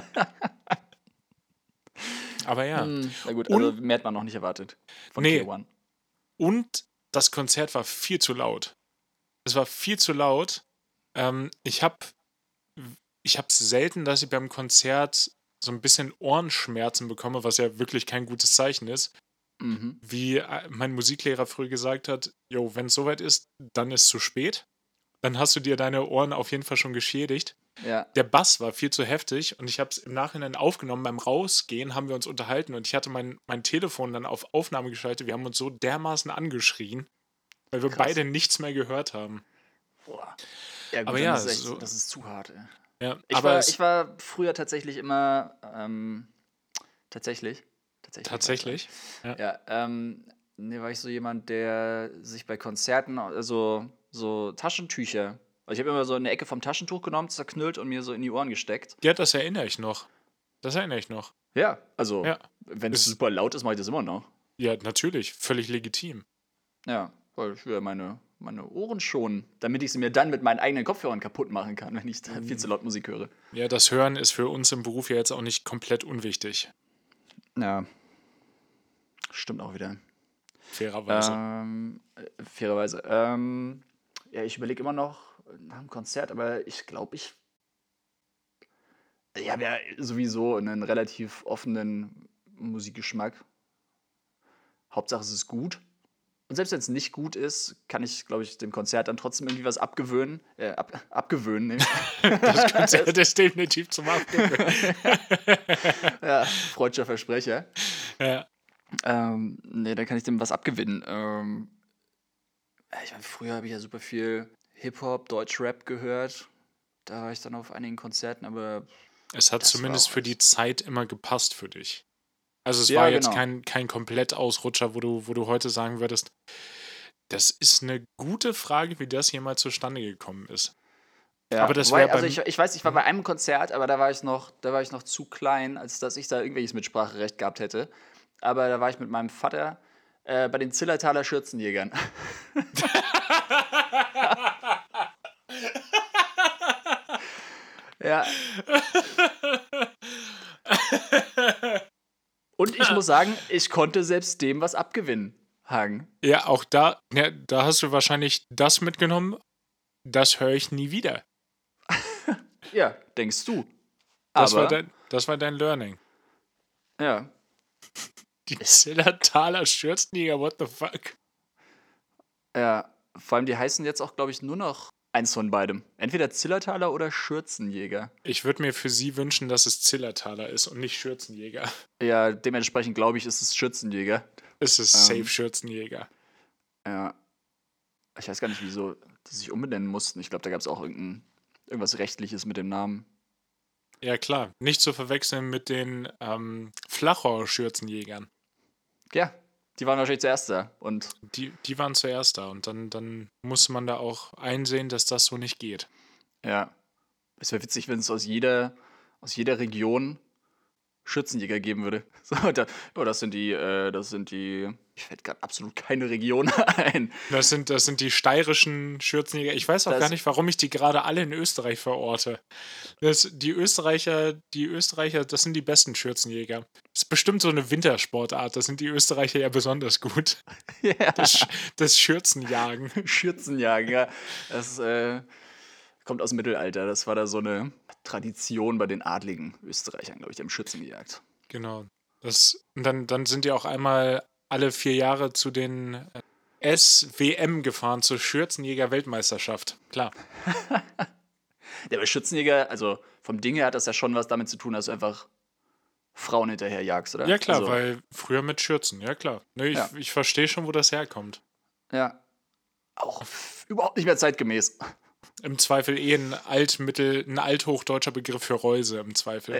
aber ja. Hm, na gut, Und- also mehr hat man noch nicht erwartet. Von Nee. K1. Und das Konzert war viel zu laut. Es war viel zu laut. Ähm, ich habe ich habe selten, dass ich beim Konzert so ein bisschen Ohrenschmerzen bekomme, was ja wirklich kein gutes Zeichen ist. Mhm. Wie äh, mein Musiklehrer früher gesagt hat, jo, wenn es soweit ist, dann ist zu spät. Dann hast du dir deine Ohren auf jeden Fall schon geschädigt. Ja. Der Bass war viel zu heftig und ich habe es im Nachhinein aufgenommen. Beim Rausgehen haben wir uns unterhalten und ich hatte mein, mein Telefon dann auf Aufnahme geschaltet. Wir haben uns so dermaßen angeschrien, weil wir Krass. beide nichts mehr gehört haben. Boah. Ja, gut, Aber ja, ist echt, so- das ist zu hart, ey. Ja, Ich, aber war, ich war früher tatsächlich immer, ähm, tatsächlich, tatsächlich. tatsächlich. Ja, ähm, nee, war ich so jemand, der sich bei Konzerten, also so Taschentücher, also ich habe immer so eine Ecke vom Taschentuch genommen, zerknüllt und mir so in die Ohren gesteckt. Ja, das erinnere ich noch. Das erinnere ich noch. Ja, also Ja. wenn es super laut ist, mache ich das immer noch. Ja, natürlich. Völlig legitim. Ja, weil ich will ja meine, meine Ohren schonen, damit ich sie mir dann mit meinen eigenen Kopfhörern kaputt machen kann, wenn ich da viel zu laut Musik höre. Ja, das Hören ist für uns im Beruf ja jetzt auch nicht komplett unwichtig. Ja. Stimmt auch wieder. Fairerweise. Ähm, äh, fairerweise. Ähm, ja, ich überlege immer noch nach dem Konzert, aber ich glaube, ich. Ich habe ja sowieso einen relativ offenen Musikgeschmack. Hauptsache, es ist gut. Und selbst wenn es nicht gut ist, kann ich, glaube ich, dem Konzert dann trotzdem irgendwie was abgewöhnen. Äh, ab, abgewöhnen. das Konzert ist definitiv zum Abgewöhnen. ja, freudscher Versprecher. ja. Ähm, nee, da kann ich dem was abgewinnen. Ähm, ich meine, früher habe ich ja super viel Hip-Hop, Deutsch-Rap gehört. Da war ich dann auf einigen Konzerten, aber Es hat war zumindest für die Zeit immer gepasst für dich. Also es Ja, war jetzt genau. kein, kein Komplettausrutscher, wo du, wo du heute sagen würdest, das ist eine gute Frage, wie das jemals zustande gekommen ist. ja. Aber das wär also ich, ich weiß, ich war bei einem Konzert, aber da war ich noch, da war ich noch zu klein, als dass ich da irgendwelches Mitspracherecht gehabt hätte. Aber da war ich mit meinem Vater äh, bei den Zillertaler Schürzenjägern. ja. Und ich muss sagen, ich konnte selbst dem was abgewinnen, Hagen. Ja, auch da, ja, da hast du wahrscheinlich das mitgenommen, das höre ich nie wieder. Ja, denkst du. Das, Aber, war dein, das war dein Learning. ja, Die Zillertaler Schürzenjäger, what the fuck? ja, vor allem die heißen jetzt auch, glaube ich, nur noch eins von beidem. Entweder Zillertaler oder Schürzenjäger. Ich würde mir für sie wünschen, dass es Zillertaler ist und nicht Schürzenjäger. Ja, dementsprechend glaube ich, ist es Schürzenjäger. Es ist safe Ähm. Schürzenjäger. Ja. Ich weiß gar nicht, wieso die sich umbenennen mussten. Ich glaube, da gab es auch irgendein, irgendwas Rechtliches mit dem Namen. Ja, klar. Nicht zu verwechseln mit den ähm, Flachor-Schürzenjägern. Ja, die waren wahrscheinlich zuerst da. Und Die, die waren zuerst da und dann, dann musste man da auch einsehen, dass das so nicht geht. ja, es wäre witzig, wenn es aus jeder, aus jeder Region Schürzenjäger geben würde. So, da, oh, das sind die, äh, das sind die Mir fällt gerade absolut keine Region ein. Das sind, das sind die steirischen Schürzenjäger. Ich weiß auch Das- gar nicht, warum ich die gerade alle in Österreich verorte. Das, die Österreicher, die Österreicher, das sind die besten Schürzenjäger. Das ist bestimmt so eine Wintersportart. Das sind die Österreicher ja besonders gut. ja. Das, das Schürzenjagen. Schürzenjagen, ja. Das äh, kommt aus dem Mittelalter. Das war da so eine Tradition bei den adligen Österreichern, glaube ich, die haben Schürzen gejagt. Genau. Das, und dann, dann sind die auch einmal alle vier Jahre zu den äh, SWM gefahren, zur Schürzenjäger-Weltmeisterschaft. Klar. Der bei Schützenjäger, also vom Ding her hat das ja schon was damit zu tun, dass du einfach Frauen hinterher jagst, oder? Ja, klar, also, weil früher mit Schürzen, ja klar. Ne, ich Ja. ich verstehe schon, wo das herkommt. Ja. Auch überhaupt nicht mehr zeitgemäß. Im Zweifel eh ein Altmittel, ein althochdeutscher Begriff für Reuse im Zweifel.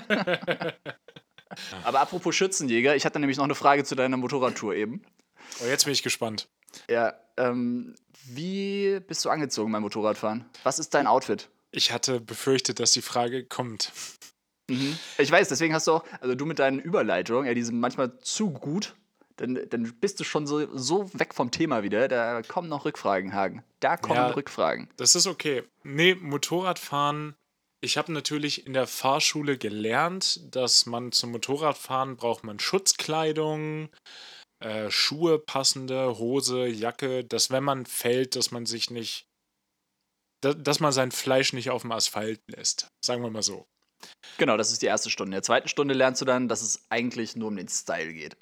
Aber apropos Schützenjäger, ich hatte nämlich noch eine Frage zu deiner Motorradtour eben. Oh, jetzt bin ich gespannt. Ja, ähm, wie bist du angezogen beim Motorradfahren? Was ist dein Outfit? Ich hatte befürchtet, dass die Frage kommt. Mhm. Ich weiß, deswegen hast du auch, also du mit deinen Überleitungen, ja, die sind manchmal zu gut, dann, dann bist du schon so, so weg vom Thema wieder. Da kommen noch Rückfragen, Hagen. Da kommen Ja. Rückfragen. Das ist okay. Nee, Motorradfahren. Ich habe natürlich in der Fahrschule gelernt, dass man zum Motorradfahren braucht man Schutzkleidung, äh, Schuhe passende, Hose, Jacke, dass wenn man fällt, dass man sich nicht, da, dass man sein Fleisch nicht auf dem Asphalt lässt. Sagen wir mal so. Genau, das ist die erste Stunde. In der zweiten Stunde lernst du dann, dass es eigentlich nur um den Style geht.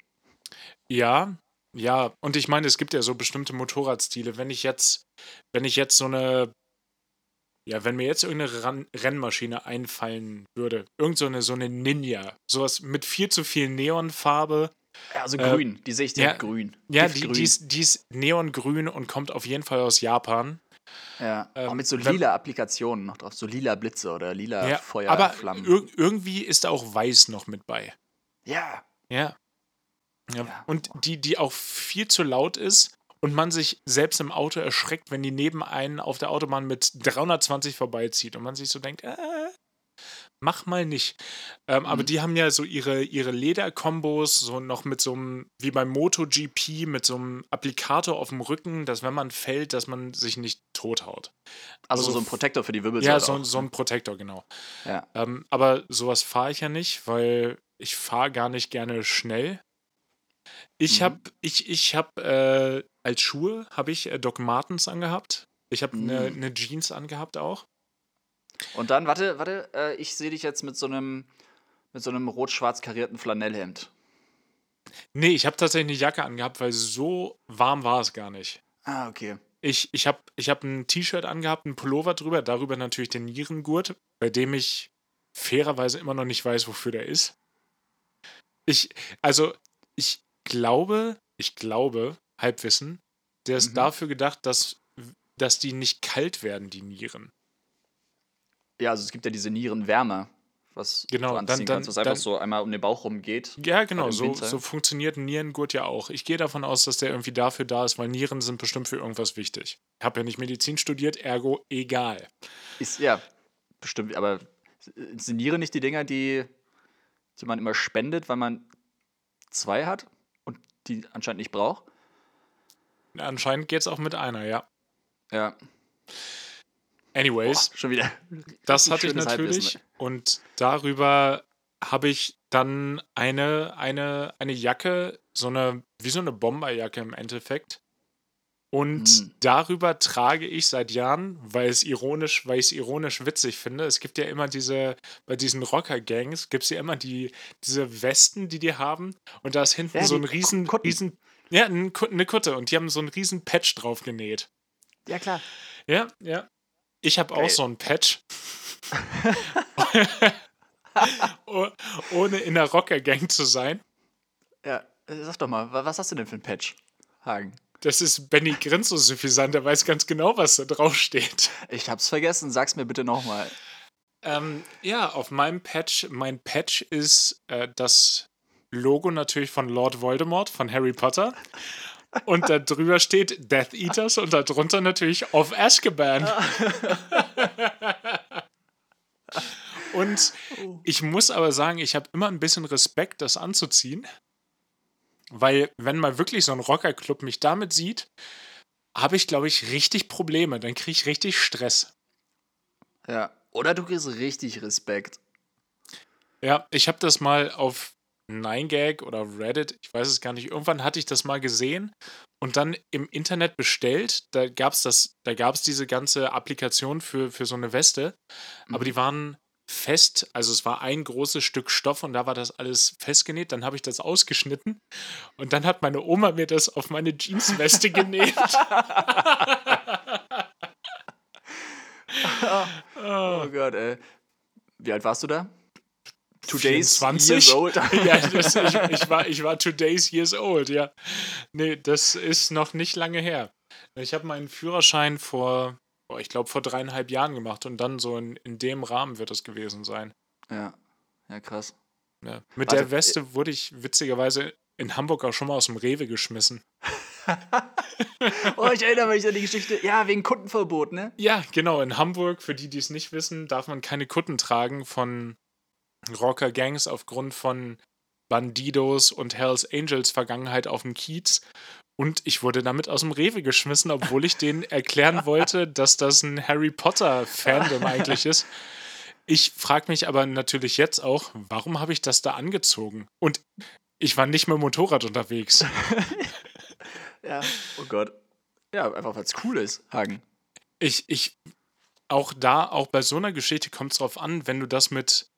Ja, ja, und ich meine, es gibt ja so bestimmte Motorradstile. Wenn ich jetzt, wenn ich jetzt so eine, ja, wenn mir jetzt irgendeine Rennmaschine einfallen würde, irgend so eine, so eine Ninja, sowas mit viel zu viel Neonfarbe. Ja, also Äh, grün. Die sehe ich ja, direkt grün. Ja, die, Giftgrün. die, ist, die ist neongrün und kommt auf jeden Fall aus Japan. Ja, auch ähm, mit so wenn- lila Applikationen noch drauf. So lila Blitze oder lila Ja, Feuerflammen. aber ir irgendwie ist da auch weiß noch mit bei. ja, Ja. ja. Ja. Und die, die auch viel zu laut ist und man sich selbst im Auto erschreckt, wenn die neben einen auf der Autobahn mit 320 vorbeizieht und man sich so denkt, äh, mach mal nicht. Ähm, Aber Mhm. die haben ja so ihre, ihre Lederkombos, so noch mit so einem, wie beim MotoGP, mit so einem Applikator auf dem Rücken, dass wenn man fällt, dass man sich nicht tothaut. also, also so ein Protektor für die Wirbelsäule. Ja, so, auch. so ein Protektor, genau. Ja. Ähm, aber sowas fahre ich ja nicht, weil ich fahre gar nicht gerne schnell. Ich Mhm. habe ich, ich hab, äh, als Schuhe habe ich äh, Doc Martens angehabt. Ich habe eine Mhm. ne Jeans angehabt auch. Und dann, warte, warte, äh, ich sehe dich jetzt mit so einem mit so einem rot-schwarz karierten Flanellhemd. Nee, ich habe tatsächlich eine Jacke angehabt, weil so warm war es gar nicht. Ah, okay. Ich, ich habe ich hab ein T-Shirt angehabt, ein Pullover drüber, darüber natürlich den Nierengurt, bei dem ich fairerweise immer noch nicht weiß, wofür der ist. Ich, also, ich glaube, ich glaube, Halbwissen, der ist Mhm. dafür gedacht, dass, dass die nicht kalt werden, die Nieren. Ja, also es gibt ja diese Nierenwärme, was Genau, du dann- anziehen dann- kannst, was einfach dann- so einmal um den Bauch rumgeht. Ja, genau, dem so, Winter. so funktioniert ein Nierengurt ja auch. Ich gehe davon aus, dass der irgendwie dafür da ist, weil Nieren sind bestimmt für irgendwas wichtig. Ich habe ja nicht Medizin studiert, ergo egal. Ist, ja, bestimmt, aber sind Nieren nicht die Dinger, die, die man immer spendet, weil man zwei hat die anscheinend nicht braucht? Anscheinend geht es auch mit einer, ja. Ja. Anyways, Boah, schon wieder. das hatte ich natürlich. Und darüber habe ich dann eine, eine, eine Jacke, so eine, wie so eine Bomberjacke im Endeffekt. Und Hm. darüber trage ich seit Jahren, weil es ironisch, weil ich es ironisch witzig finde. Es gibt ja immer diese, bei diesen Rocker-Gangs gibt es ja immer die, diese Westen, die die haben. Und da ist hinten Ja, so ein riesen, Kutten. riesen, ja, eine Kutte. Und die haben so einen riesen Patch drauf genäht. Ja, klar. Ja, ja. Ich habe auch so einen Patch. Oh- Ohne in der Rocker-Gang zu sein. Ja, sag doch mal, wa- was hast du denn für ein Patch, Hagen? Das ist Benny Grinz so suffisant, der weiß ganz genau, was da drauf steht. Ich hab's vergessen, sag's mir bitte nochmal. Ähm, ja, auf meinem Patch, mein Patch ist äh, das Logo natürlich von Lord Voldemort, von Harry Potter. Und da drüber steht Death Eaters und darunter natürlich Of Azkaban. und ich muss aber sagen, ich habe immer ein bisschen Respekt, das anzuziehen. Weil, wenn mal wirklich so ein Rockerclub mich damit sieht, habe ich, glaube ich, richtig Probleme. Dann kriege ich richtig Stress. Ja. Oder du kriegst richtig Respekt. Ja, ich habe das mal auf 9gag oder Reddit, ich weiß es gar nicht, irgendwann hatte ich das mal gesehen und dann im Internet bestellt. Da gab es das, da gab es diese ganze Applikation für, für so eine Weste, aber Mhm. die waren fest, also es war ein großes Stück Stoff und da war das alles festgenäht. Dann habe ich das ausgeschnitten und dann hat meine Oma mir das auf meine Jeansweste genäht. Oh Gott, ey. Wie alt warst du da? Today's 24? years old. ja, das, ich, ich, war, ich war today's years old, ja. Nee, das ist noch nicht lange her. Ich habe meinen Führerschein vor, boah, ich glaube, vor dreieinhalb Jahren gemacht und dann so in, in dem Rahmen wird es gewesen sein. Ja. Ja, krass. Ja. Mit Warte, der Weste wurde ich witzigerweise in Hamburg auch schon mal aus dem Rewe geschmissen. Oh, ich erinnere mich an die Geschichte. Ja, wegen Kundenverbot, ne? Ja, genau. In Hamburg, für die, die es nicht wissen, darf man keine Kutten tragen von Rocker-Gangs aufgrund von Bandidos und Hells Angels Vergangenheit auf dem Kiez. Und ich wurde damit aus dem Rewe geschmissen, obwohl ich denen erklären wollte, dass das ein Harry Potter-Fandom eigentlich ist. Ich frage mich aber natürlich jetzt auch, warum habe ich das da angezogen? Und ich war nicht mit dem Motorrad unterwegs. Ja. Oh Gott. Ja, einfach weil es cool ist, Hagen. Ich, ich, auch da, auch bei so einer Geschichte kommt es drauf an, wenn du das mit,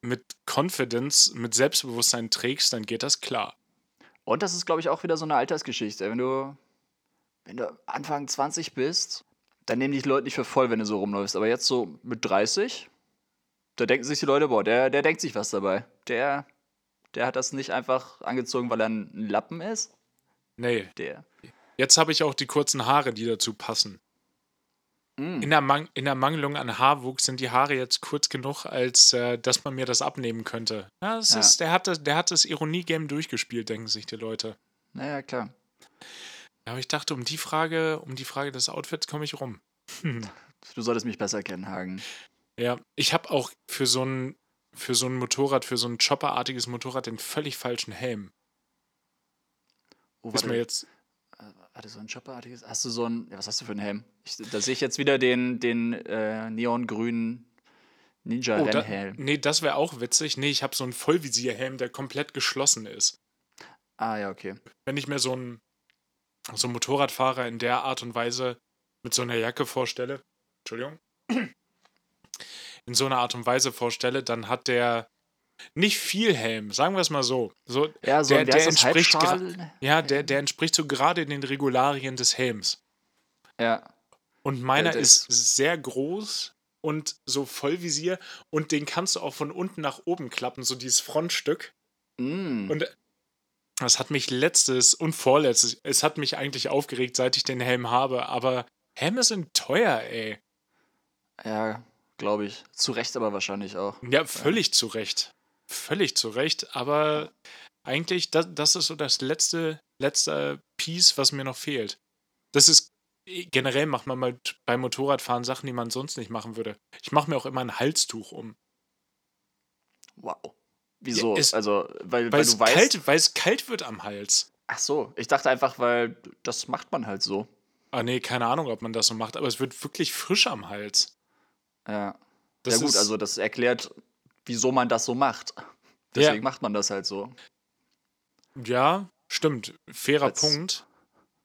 mit Confidence, mit Selbstbewusstsein trägst, dann geht das klar. Und das ist, glaube ich, auch wieder so eine Altersgeschichte. Wenn du, wenn du Anfang 20 bist, dann nehmen dich Leute nicht für voll, wenn du so rumläufst. Aber jetzt so mit 30, da denken sich die Leute, boah, der, der denkt sich was dabei. Der, der hat das nicht einfach angezogen, weil er ein Lappen ist. Nee, Der. jetzt habe ich auch die kurzen Haare, die dazu passen. Mm. In der, Mang in der Mangelung an Haarwuchs sind die Haare jetzt kurz genug, als äh, dass man mir das abnehmen könnte. Ja, das Ja. Ist, der, hat das, der hat das Ironie-Game durchgespielt, denken sich die Leute. Naja, klar. Ja, aber ich dachte, um die Frage, um die Frage des Outfits komme ich rum. Du solltest mich besser kennen, Hagen. Ja, ich habe auch für so ein für so ein Motorrad, für so ein Chopperartiges Motorrad den völlig falschen Helm. Oh, Ist mir warte, jetzt warte, so ein Chopperartiges. Hast du so ein. Ja, was hast du für einen Helm? Ich, da sehe ich jetzt wieder den, den äh, neongrünen Oh, da, Ninja-Rennhelm. nee, das wäre auch witzig. Nee, ich habe so einen Vollvisierhelm, der komplett geschlossen ist. ah, ja, okay. Wenn ich mir so einen, so einen Motorradfahrer in der Art und Weise mit so einer Jacke vorstelle, Entschuldigung, in so einer Art und Weise vorstelle, dann hat der nicht viel Helm, sagen wir es mal so. so Ja, so der, der entspricht ja, der, der entspricht so gerade den Regularien des Helms. Ja. Und meiner der ist sehr groß und so Vollvisier und den kannst du auch von unten nach oben klappen, so dieses Frontstück. Mm. Und das hat mich letztes und vorletztes, es hat mich eigentlich aufgeregt, seit ich den Helm habe, aber Helme sind teuer, ey. Ja, glaube ich. Zu Recht aber wahrscheinlich auch. Ja, völlig zu Recht. Völlig zu Recht, aber eigentlich, das, das ist so das letzte, letzte Piece, was mir noch fehlt. Das ist, generell macht man mal beim Motorradfahren Sachen, die man sonst nicht machen würde. Ich mache mir auch immer ein Halstuch um. Wow. Wieso? Ja, es- also, weil, Weil, du weißt. kalt, weil es kalt wird am Hals. Ach so, ich dachte einfach, weil das macht man halt so. Ah, nee, keine Ahnung, ob man das so macht, aber es wird wirklich frisch am Hals. Ja. Das ja gut, also das erklärt, wieso man das so macht. Deswegen macht man das halt so. Ja, stimmt. Fairer Als- Punkt.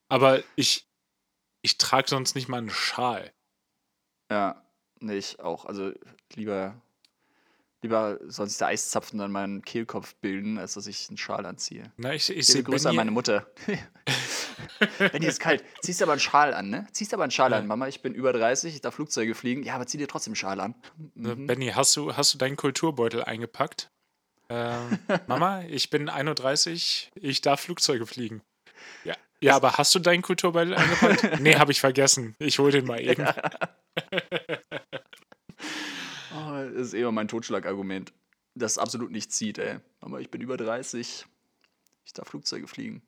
Aber ich, ich trage sonst nicht mal einen Schal. Ja, nee, ich auch. Also lieber, lieber soll sich der Eiszapfen an meinen Kehlkopf bilden, als dass ich einen Schal anziehe. Na, ich, ich sehe Grüße an Benny, meine Mutter. Benni ist kalt. Ziehst aber einen Schal an, ne? Ziehst aber einen Schal Ja. an. Mama, ich bin über 30, ich darf Flugzeuge fliegen. Ja, aber zieh dir trotzdem einen Schal an. Mhm. Benny, hast du, hast du deinen Kulturbeutel eingepackt? Ähm, Mama, ich bin 31, ich darf Flugzeuge fliegen. Ja, ja aber hast du deinen Kulturbeutel eingepackt? nee, habe ich vergessen. Ich hol den mal eben. Das ist eher mein Totschlagargument. Das absolut nicht zieht, ey. Aber ich bin über 30. Ich darf Flugzeuge fliegen.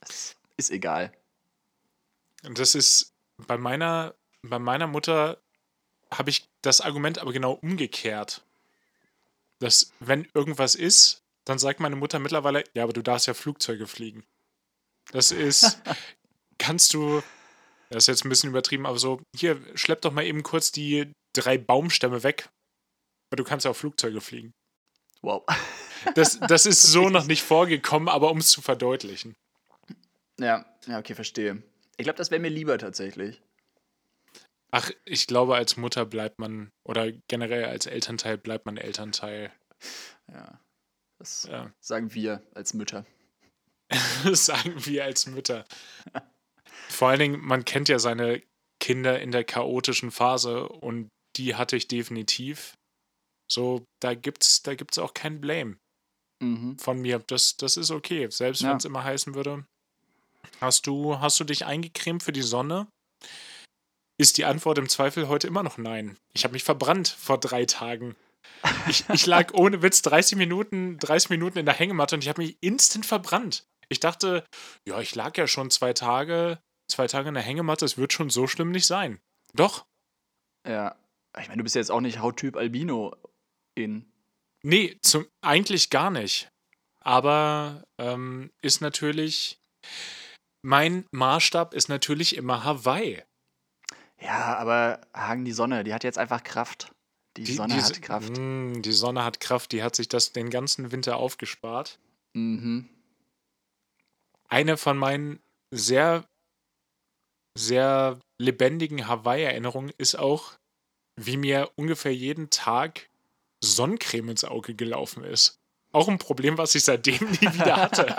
Das ist egal. Und das ist bei meiner, bei meiner Mutter habe ich das Argument aber genau umgekehrt. Dass, wenn irgendwas ist, dann sagt meine Mutter mittlerweile, ja, aber du darfst ja Flugzeuge fliegen. Das ist, kannst du, das ist jetzt ein bisschen übertrieben, aber so, hier, schlepp doch mal eben kurz die drei Baumstämme weg. Weil du kannst ja auch Flugzeuge fliegen. Wow. Das, das ist so noch nicht vorgekommen, aber um es zu verdeutlichen. Ja, ja, okay, verstehe. Ich glaube, das wäre mir lieber tatsächlich. Ach, ich glaube, als Mutter bleibt man, oder generell als Elternteil bleibt man Elternteil. Ja. Das ja. sagen wir als Mütter. das sagen wir als Mütter. Vor allen Dingen, man kennt ja seine Kinder in der chaotischen Phase und die hatte ich definitiv. So, da gibt's, da gibt's auch kein Blame mhm. von mir. Das, das ist okay. Selbst ja. wenn es immer heißen würde, hast du, hast du dich eingecremt für die Sonne? Ist die Antwort im Zweifel heute immer noch nein. Ich habe mich verbrannt vor drei Tagen. Ich, ich lag ohne Witz 30 Minuten, 30 Minuten in der Hängematte und ich habe mich instant verbrannt. Ich dachte, ja, ich lag ja schon zwei Tage, zwei Tage in der Hängematte, es wird schon so schlimm nicht sein. Doch. Ja. Ich meine, du bist ja jetzt auch nicht Hauttyp Albino in. Nee, zum, eigentlich gar nicht. Aber ähm, ist natürlich. Mein Maßstab ist natürlich immer Hawaii. Ja, aber Hagen, die Sonne, die hat jetzt einfach Kraft. Die, die Sonne die, hat Kraft. Mh, hm, die Sonne hat Kraft, die hat sich das den ganzen Winter aufgespart. Mhm. Eine von meinen sehr, sehr lebendigen Hawaii-Erinnerungen ist auch, wie mir ungefähr jeden Tag Sonnencreme ins Auge gelaufen ist. Auch ein Problem, was ich seitdem nie wieder hatte.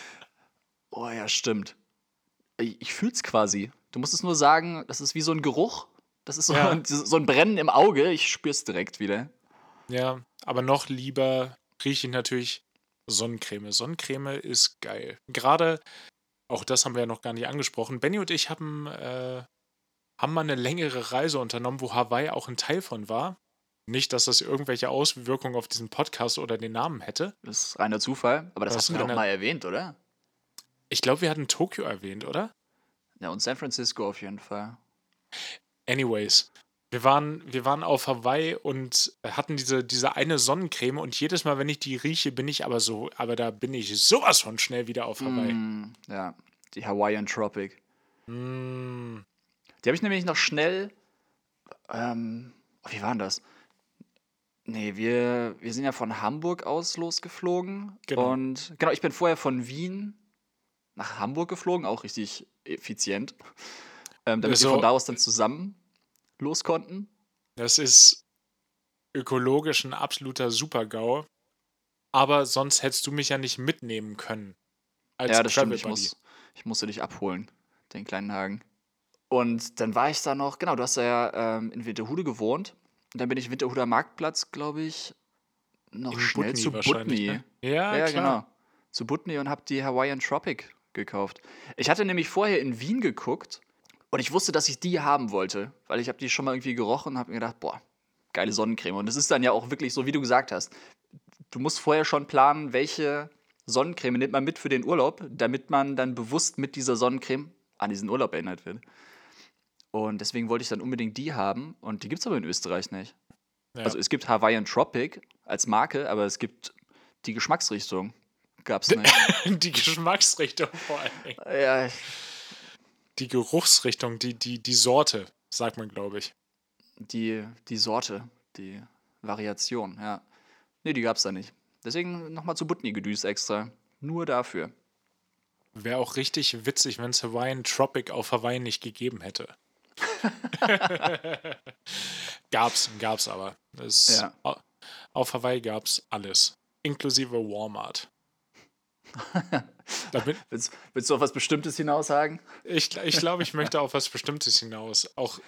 oh ja, stimmt. Ich, ich fühl's quasi. Du musst es nur sagen, das ist wie so ein Geruch. Das ist so, ja. ein, so ein Brennen im Auge. Ich spür's direkt wieder. Ja, aber noch lieber rieche ich natürlich Sonnencreme. Sonnencreme ist geil. Gerade, auch das haben wir ja noch gar nicht angesprochen. Benny und ich haben, äh, haben mal eine längere Reise unternommen, wo Hawaii auch ein Teil von war. Nicht, dass das irgendwelche Auswirkungen auf diesen Podcast oder den Namen hätte. Das ist reiner Zufall. Aber das, das hast du doch mal erwähnt, oder? Ich glaube, wir hatten Tokio erwähnt, oder? Ja, und San Francisco auf jeden Fall. Anyways, wir waren, wir waren auf Hawaii und hatten diese, diese eine Sonnencreme und jedes Mal, wenn ich die rieche, bin ich aber so, aber da bin ich sowas von schnell wieder auf Hawaii. Mm, ja, die Hawaiian Tropic. Mm. Die habe ich nämlich noch schnell. Ähm, wie war denn das? Nee, wir, wir sind ja von Hamburg aus losgeflogen. Genau. Und genau, ich bin vorher von Wien nach Hamburg geflogen, auch richtig effizient. Ähm, damit also, wir von da aus dann zusammen los konnten. Das ist ökologisch ein absoluter Super-GAU. Aber sonst hättest du mich ja nicht mitnehmen können. ja, das stimmt. Ich, muss, ich musste dich abholen, den kleinen Hagen. Und dann war ich da noch, genau, du hast ja ähm, in Winterhude gewohnt. Und dann bin ich Winterhuder Marktplatz, glaube ich, noch in schnell Butni zu Butni. Ne? Ja, ja klar. genau. Zu Butni und habe die Hawaiian Tropic gekauft. Ich hatte nämlich vorher in Wien geguckt und ich wusste, dass ich die haben wollte, weil ich habe die schon mal irgendwie gerochen und habe mir gedacht, boah, geile Sonnencreme. Und es ist dann ja auch wirklich so, wie du gesagt hast. Du musst vorher schon planen, welche Sonnencreme nimmt man mit für den Urlaub, damit man dann bewusst mit dieser Sonnencreme an diesen Urlaub erinnert wird. Und deswegen wollte ich dann unbedingt die haben. Und die gibt es aber in Österreich nicht. Ja. Also es gibt Hawaiian Tropic als Marke, aber es gibt die Geschmacksrichtung. Gab es nicht. die Geschmacksrichtung vor allem. Ja. Die Geruchsrichtung, die, die, die Sorte, sagt man, glaube ich. Die, die Sorte, die Variation, ja. Nee, die gab es da nicht. Deswegen nochmal zu Butni gedüst extra. Nur dafür. Wäre auch richtig witzig, wenn es Hawaiian Tropic auf Hawaii nicht gegeben hätte. gab's, gab's aber. Es, ja. Auf Hawaii gab's alles. Inklusive Walmart. Damit, willst, willst, du auf was Bestimmtes hinaus sagen? Ich, ich glaube, ich möchte auf was Bestimmtes hinaus. Auch,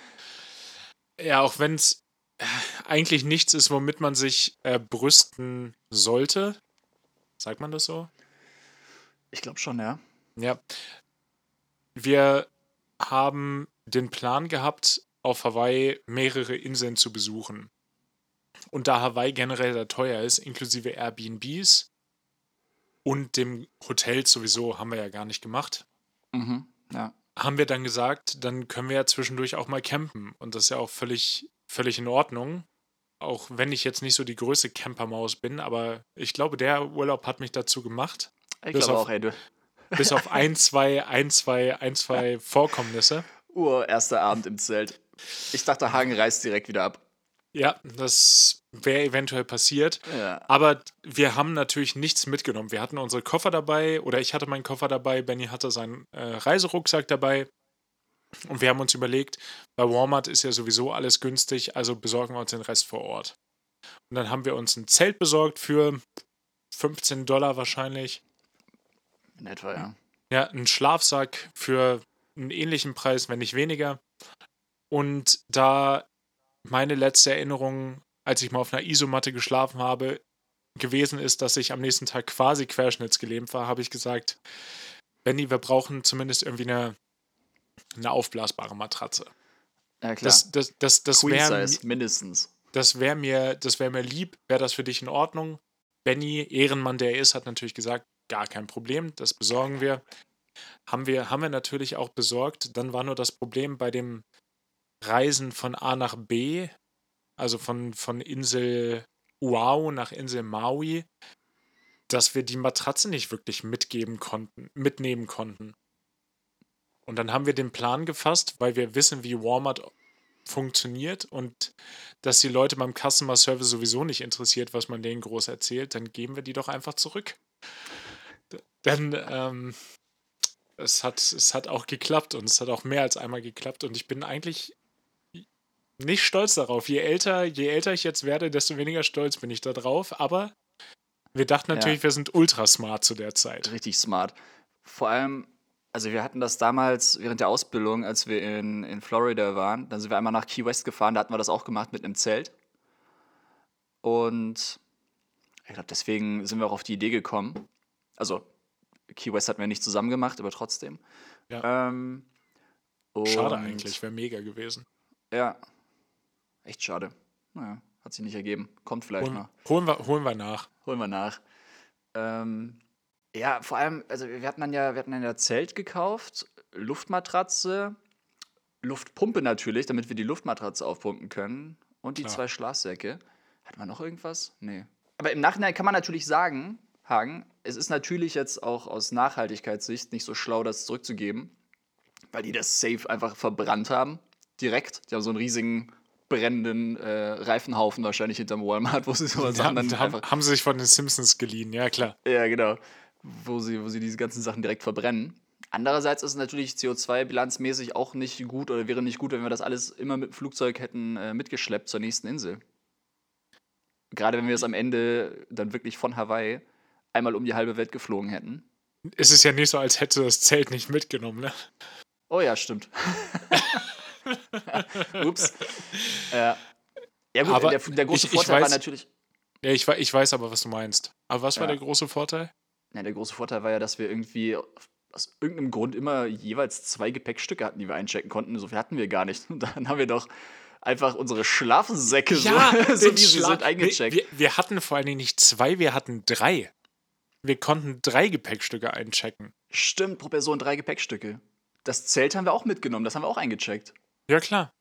ja, auch wenn es äh, eigentlich nichts ist, womit man sich äh, brüsten sollte. Sagt man das so? Ich glaube schon, ja. Ja. Wir haben den Plan gehabt, auf Hawaii mehrere Inseln zu besuchen. Und da Hawaii generell sehr teuer ist, inklusive Airbnbs und dem Hotel sowieso, haben wir ja gar nicht gemacht. Mhm, ja. Haben wir dann gesagt, dann können wir ja zwischendurch auch mal campen. Und das ist ja auch völlig, völlig in Ordnung. auch wenn ich jetzt nicht so die größte Campermaus bin, aber ich glaube, der Urlaub hat mich dazu gemacht. Ich Bis glaube auf- auch, ey, du. Bis auf ein, zwei, ein, zwei, ein, zwei Vorkommnisse. Ur, erster Abend im Zelt. Ich dachte, Hagen reißt direkt wieder ab. Ja, das wäre eventuell passiert. Ja. Aber wir haben natürlich nichts mitgenommen. Wir hatten unsere Koffer dabei oder ich hatte meinen Koffer dabei, Benny hatte seinen äh, Reiserucksack dabei. Und wir haben uns überlegt, bei Walmart ist ja sowieso alles günstig, also besorgen wir uns den Rest vor Ort. Und dann haben wir uns ein Zelt besorgt für 15 Dollar wahrscheinlich. In etwa, ja. Ja, einen Schlafsack für einen ähnlichen Preis, wenn nicht weniger. Und da meine letzte Erinnerung, als ich mal auf einer Isomatte geschlafen habe, gewesen ist, dass ich am nächsten Tag quasi querschnittsgelähmt war, habe ich gesagt, Benny, wir brauchen zumindest irgendwie eine, eine aufblasbare Matratze. Ja, klar. Das, das, das, das Queen wäre Size, mindestens. das wär mir, das wär mir lieb, wäre das für dich in Ordnung. Benny, Ehrenmann, der er ist, hat natürlich gesagt, gar kein Problem, das besorgen wir. Haben wir, haben wir natürlich auch besorgt. Dann war nur das Problem bei dem Reisen von A nach B, also von, von Insel Oahu nach Insel Maui, dass wir die Matratze nicht wirklich mitgeben konnten, mitnehmen konnten. Und dann haben wir den Plan gefasst, weil wir wissen, wie Walmart funktioniert und dass die Leute beim Customer Service sowieso nicht interessiert, was man denen groß erzählt, dann geben wir die doch einfach zurück. Denn ähm, es, hat, es hat auch geklappt und es hat auch mehr als einmal geklappt und ich bin eigentlich nicht stolz darauf. Je älter, je älter ich jetzt werde, desto weniger stolz bin ich da drauf. Aber wir dachten natürlich, wir sind ultra smart zu der Zeit. Richtig smart. Vor allem, also wir hatten das damals während der Ausbildung, als wir in, in Florida waren. Dann sind wir einmal nach Key West gefahren, da hatten wir das auch gemacht mit einem Zelt. Und ich glaube, deswegen sind wir auch auf die Idee gekommen. Also, Key West hatten wir nicht zusammen gemacht, aber trotzdem. Ja. Ähm, Schade eigentlich, wäre mega gewesen. Ja. Echt schade. Naja, hat sich nicht ergeben. Kommt vielleicht Holen, noch. holen, wir, holen wir nach. Holen wir nach. Ähm, ja, vor allem, also wir hatten dann ja, wir hatten dann ja Zelt gekauft, Luftmatratze, Luftpumpe natürlich, damit wir die Luftmatratze aufpumpen können und die Klar. zwei Schlafsäcke. Hatten wir noch irgendwas? Nee. Aber im Nachhinein kann man natürlich sagen, Hagen, es ist natürlich jetzt auch aus Nachhaltigkeitssicht nicht so schlau, das zurückzugeben, weil die das safe einfach verbrannt haben. Direkt. Die haben so einen riesigen brennenden äh, Reifenhaufen wahrscheinlich hinterm Walmart, wo sie sowas Ja, haben, einfach haben sie sich von den Simpsons geliehen, ja klar. ja, genau. Wo sie, wo sie diese ganzen Sachen direkt verbrennen. Andererseits ist es natürlich CO2-bilanzmäßig auch nicht gut oder wäre nicht gut, wenn wir das alles immer mit dem Flugzeug hätten äh, mitgeschleppt zur nächsten Insel. Gerade wenn wir es am Ende dann wirklich von Hawaii einmal um die halbe Welt geflogen hätten. Es ist ja nicht so, als hätte das Zelt nicht mitgenommen, ne? Oh ja, stimmt. Ups. Ja. Ja gut, Aber der, der große ich- ich Vorteil war weiß- natürlich, Ja, ich, ich weiß aber, was du meinst. Aber was war Ja. der große Vorteil? Ja, der große Vorteil war ja, dass wir irgendwie aus irgendeinem Grund immer jeweils zwei Gepäckstücke hatten, die wir einchecken konnten. So viel hatten wir gar nicht. Und dann haben wir doch einfach unsere Schlafsäcke so, so den wie sie sind eingecheckt. Wir, wir, wir hatten vor allen Dingen nicht zwei, wir hatten drei. Wir konnten drei Gepäckstücke einchecken. Stimmt, pro Person drei Gepäckstücke. Das Zelt haben wir auch mitgenommen, das haben wir auch eingecheckt. Ja, klar.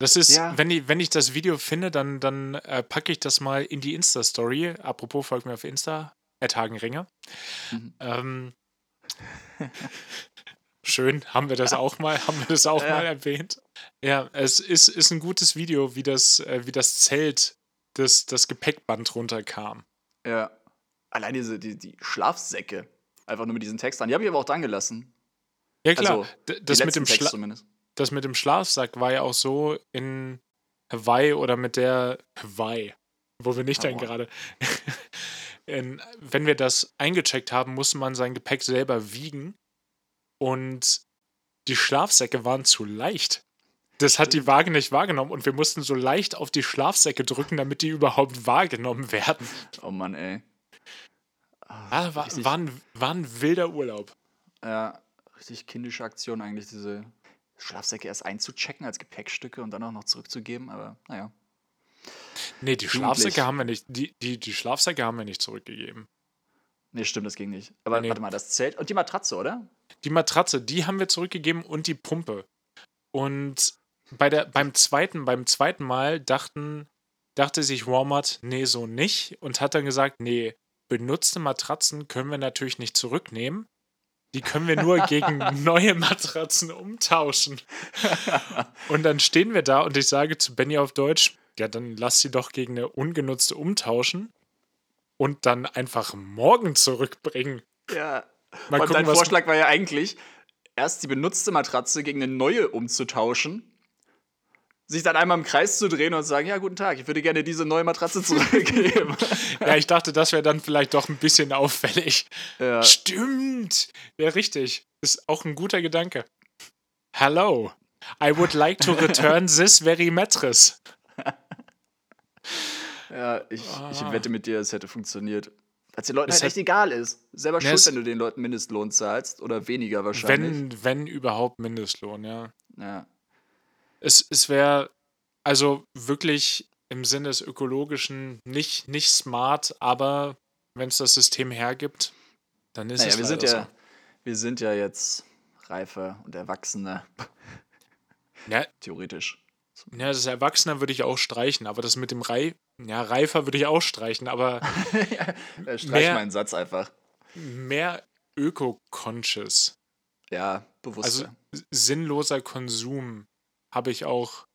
Das ist, Ja. wenn, ich, wenn ich das Video finde, dann, dann äh, packe ich das mal in die Insta-Story. Apropos, folgt mir auf Insta, Hagenringer. Mhm. Ähm, schön, haben wir das auch mal, haben wir das auch Ja. mal erwähnt. Ja, es ist, ist ein gutes Video, wie das, äh, wie das Zelt, das, das Gepäckband runterkam. Ja. Allein diese die, die Schlafsäcke. Einfach nur mit diesem Text dran. Die habe ich aber auch dran gelassen. Ja, klar. Also, das, mit dem Schla zumindest. das mit dem Schlafsack war ja auch so in Hawaii oder mit der Hawaii, wo wir nicht dann Hawaii. gerade. wenn wir das eingecheckt haben, musste man sein Gepäck selber wiegen und die Schlafsäcke waren zu leicht. Das hat die Waage nicht wahrgenommen und wir mussten so leicht auf die Schlafsäcke drücken, damit die überhaupt wahrgenommen werden. Oh Mann, ey. Ah, war, richtig- war, ein, war ein wilder Urlaub. Ja, richtig kindische Aktion eigentlich, diese Schlafsäcke erst einzuchecken als Gepäckstücke und dann auch noch zurückzugeben, aber naja. Nee, die. Schlafsäcke haben wir nicht, die, die, die Schlafsäcke haben wir nicht zurückgegeben. Nee, stimmt, das ging nicht. Aber Nee. warte mal, das Zelt und die Matratze, oder? Die Matratze, die haben wir zurückgegeben und die Pumpe. Und bei der, beim, zweiten, beim zweiten Mal dachten dachte sich Walmart, nee, so nicht und hat dann gesagt, nee, benutzte Matratzen können wir natürlich nicht zurücknehmen. Die können wir nur gegen neue Matratzen umtauschen. Und dann stehen wir da und ich sage zu Benny auf Deutsch, ja, dann lass sie doch gegen eine ungenutzte umtauschen und dann einfach morgen zurückbringen. Ja. Mal und gucken, dein Vorschlag war ja eigentlich, erst die benutzte Matratze gegen eine neue umzutauschen, sich dann einmal im Kreis zu drehen und sagen, ja, guten Tag, ich würde gerne diese neue Matratze zurückgeben. Ja, ich dachte, das wäre dann vielleicht doch ein bisschen auffällig. ja. Stimmt. Ja, richtig. Ist auch ein guter Gedanke. Hello. I would like to return this very mattress. ja, ich, ich Ah. wette mit dir, es hätte funktioniert. Es den Leuten Es halt echt egal ist. Selber Ja, schuld, wenn du den Leuten Mindestlohn zahlst oder weniger wahrscheinlich. Wenn, wenn überhaupt Mindestlohn, ja. Ja. Es, es wäre also wirklich im Sinne des Ökologischen nicht, nicht smart, aber wenn es das System hergibt, dann ist Naja, es wir sind, leider ja, wir sind ja jetzt reifer und erwachsener, so. Ja, theoretisch. ja, das Erwachsener würde ich auch streichen, aber das mit dem Rei ja, Reifer würde ich auch streichen, aber Äh, Streich Mehr- meinen Satz einfach. mehr öko-conscious. Ja, bewusster. Also sinnloser Konsum habe ich auch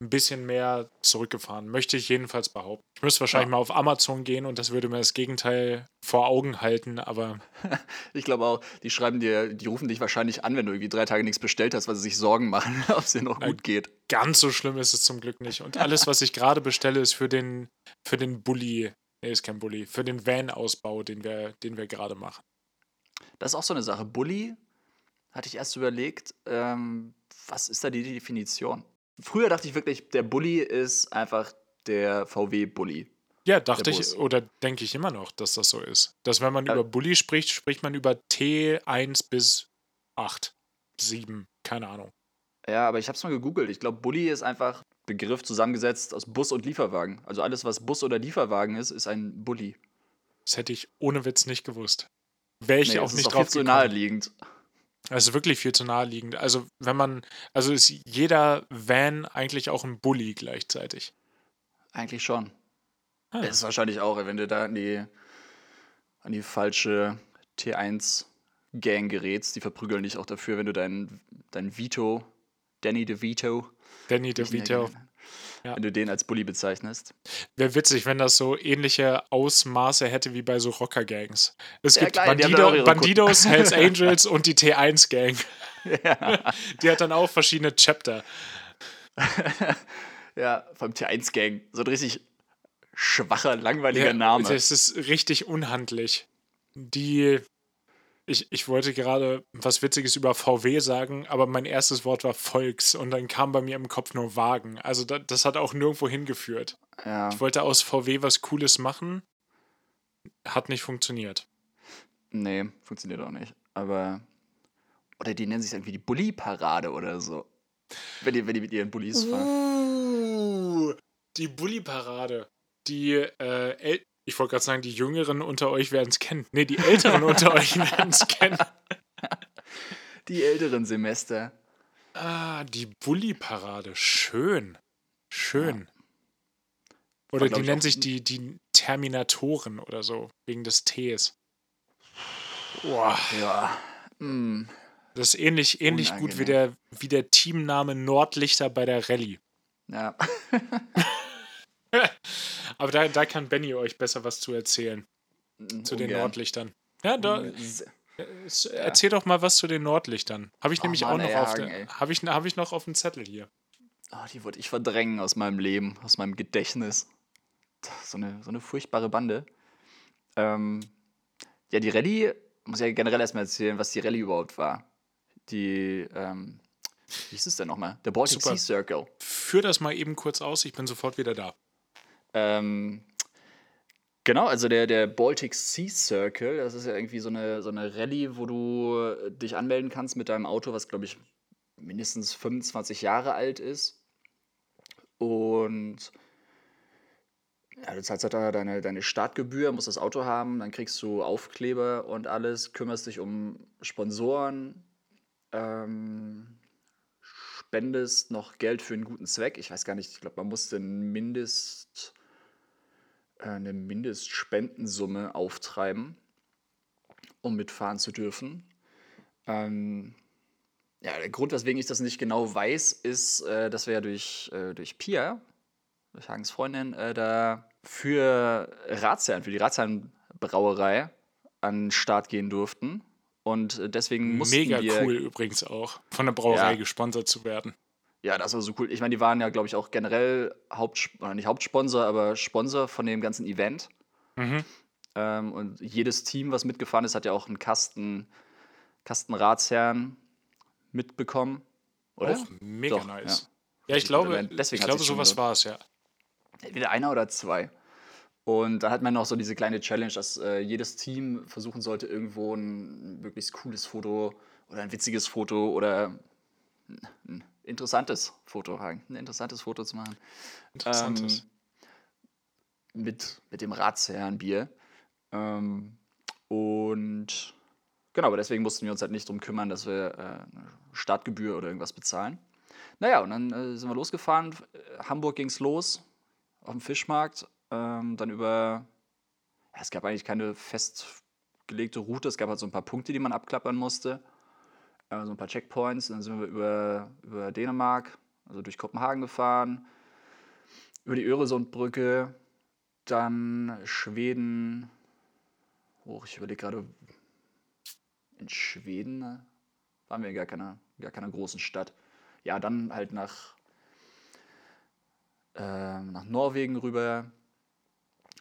ein bisschen mehr zurückgefahren. Möchte ich jedenfalls behaupten. Ich müsste wahrscheinlich Ja. mal auf Amazon gehen und das würde mir das Gegenteil vor Augen halten, aber Ich glaube auch, die schreiben dir, die rufen dich wahrscheinlich an, wenn du irgendwie drei Tage nichts bestellt hast, weil sie sich Sorgen machen, ob es dir noch gut geht. ganz so schlimm ist es zum Glück nicht. Und alles, was ich gerade bestelle, ist für den, für den Bulli. Nee, ist kein Bulli. Für den Van-Ausbau, den wir, den wir gerade machen. Das ist auch so eine Sache. Bully, hatte ich erst überlegt, ähm, was ist da die Definition? Früher dachte ich wirklich, der Bully ist einfach der VW-Bully. Ja, dachte ich, oder denke ich immer noch, dass das so ist. Dass wenn man Ja. über Bulli spricht, spricht man über T1 bis 8, 7, keine Ahnung. Ja, aber ich habe es mal gegoogelt. Ich glaube, Bully ist einfach Begriff zusammengesetzt aus Bus und Lieferwagen. Also alles, was Bus oder Lieferwagen ist, ist ein Bully. Das hätte ich ohne Witz nicht gewusst. Wäre ich Nee, auch das nicht ist drauf viel zu gekommen. naheliegend. Das ist wirklich viel zu naheliegend. Also, wenn man, also ist jeder Van eigentlich auch ein Bulli gleichzeitig. Eigentlich schon. Ah. Das ist wahrscheinlich auch, wenn du da an die, an die falsche T1-Gang gerätst. Die verprügeln dich auch dafür, wenn du deinen dein Vito, Danny DeVito, Danny DeVito. Ja. wenn du den als Bully bezeichnest. Wäre witzig, wenn das so ähnliche Ausmaße hätte wie bei so Rocker-Gangs. Es Ja, gibt auch Bandido, Bandidos, Hells Angels und die T1-Gang. ja. Die hat dann auch verschiedene Chapter. ja, vom T1-Gang. So ein richtig schwacher, langweiliger Name. Das ist richtig unhandlich. Die. Ich, ich wollte gerade was Witziges über VW sagen, aber mein erstes Wort war Volks und dann kam bei mir im Kopf nur Wagen. Also da, das hat auch nirgendwo hingeführt. Ja. Ich wollte aus VW was Cooles machen, hat nicht funktioniert. Nee, funktioniert auch nicht. Aber. Oder die nennen sich irgendwie die Bulli-Parade oder so. Wenn die, wenn die mit ihren Bullis fahren. Uh, die Bulli-Parade. Die, äh, El ich wollte gerade sagen, die Jüngeren unter euch werden es kennen. Nee, die Älteren unter euch werden es kennen. Die älteren Semester. Ah, die Bulli-Parade. Schön. Schön. War, Oder die auch sich die, die Terminatoren oder so, wegen des Ts. Boah, Ja. Hm. das ist ähnlich, ähnlich gut wie der, wie der Teamname Nordlichter bei der Rallye. Ja. Aber da, da kann Benny euch besser was zu erzählen, zu den Ungern. Nordlichtern. Ja, da, Se- es- erzähl doch mal was zu den Nordlichtern. Habe ich Oh nämlich Mann, auch noch ey, auf ey. habe ich, hab ich noch auf dem Zettel hier. Oh, die wollte ich verdrängen aus meinem Leben, aus meinem Gedächtnis. So eine, so eine furchtbare Bande. Ähm, ja, die Rallye, muss ich ja generell erstmal erzählen, was die Rallye überhaupt war. Die, ähm, wie hieß es denn nochmal? Der Baltic Super. Sea Circle. Führ das mal eben kurz aus, ich bin sofort wieder da. Ähm, genau, also der, der Baltic Sea Circle, das ist ja irgendwie so eine, so eine Rallye, wo du äh, dich anmelden kannst mit deinem Auto, was glaube ich mindestens 25 Jahre alt ist. Und ja, du zahlst halt da deine, deine Startgebühr, musst das Auto haben, dann kriegst du Aufkleber und alles, kümmerst dich um Sponsoren, ähm, spendest noch Geld für einen guten Zweck. Ich weiß gar nicht, ich glaube, man musste ein Mindest, eine Mindestspendensumme auftreiben, um mitfahren zu dürfen. Ähm, ja, der Grund, weswegen ich das nicht genau weiß, ist, äh, dass wir ja durch, äh, durch Pia, durch Hagens Freundin, äh, da für Ratsherren, für die Ratsherrenbrauerei an den Start gehen durften. Und äh, deswegen mussten Mega wir, cool übrigens auch, von der Brauerei Ja. gesponsert zu werden. Ja, das war so cool. Ich meine, die waren ja, glaube ich, auch generell Haupt, oder nicht Hauptsponsor, aber Sponsor von dem ganzen Event. Mhm. Ähm, und jedes Team, was mitgefahren ist, hat ja auch einen Kasten, Kasten Ratsherren mitbekommen. Oder? Auch mega Doch, nice. ja. Ja, ich glaube, Deswegen ich glaube sowas war es, ja. Entweder einer oder zwei. Und dann hat man noch so diese kleine Challenge, dass äh, jedes Team versuchen sollte, irgendwo ein möglichst cooles Foto oder ein witziges Foto oder ein interessantes Foto, Hagen, ein interessantes Foto zu machen. Interessantes. Ähm, mit, mit dem Ratsherrenbier. Ähm, und genau, aber deswegen mussten wir uns halt nicht drum kümmern, dass wir äh, eine Startgebühr oder irgendwas bezahlen. Naja, und dann äh, sind wir losgefahren. Äh, Hamburg ging es los auf dem Fischmarkt. Ähm, dann über. Ja, es gab eigentlich keine festgelegte Route, es gab halt so ein paar Punkte, die man abklappern musste. Äh, so ein paar Checkpoints. Dann sind wir über, über Dänemark, also durch Kopenhagen gefahren, über die Öresundbrücke, dann Schweden hoch. Ich überlege gerade, in Schweden äh, waren wir in gar keiner, gar keiner großen Stadt. Ja, dann halt nach, ähm, nach Norwegen rüber,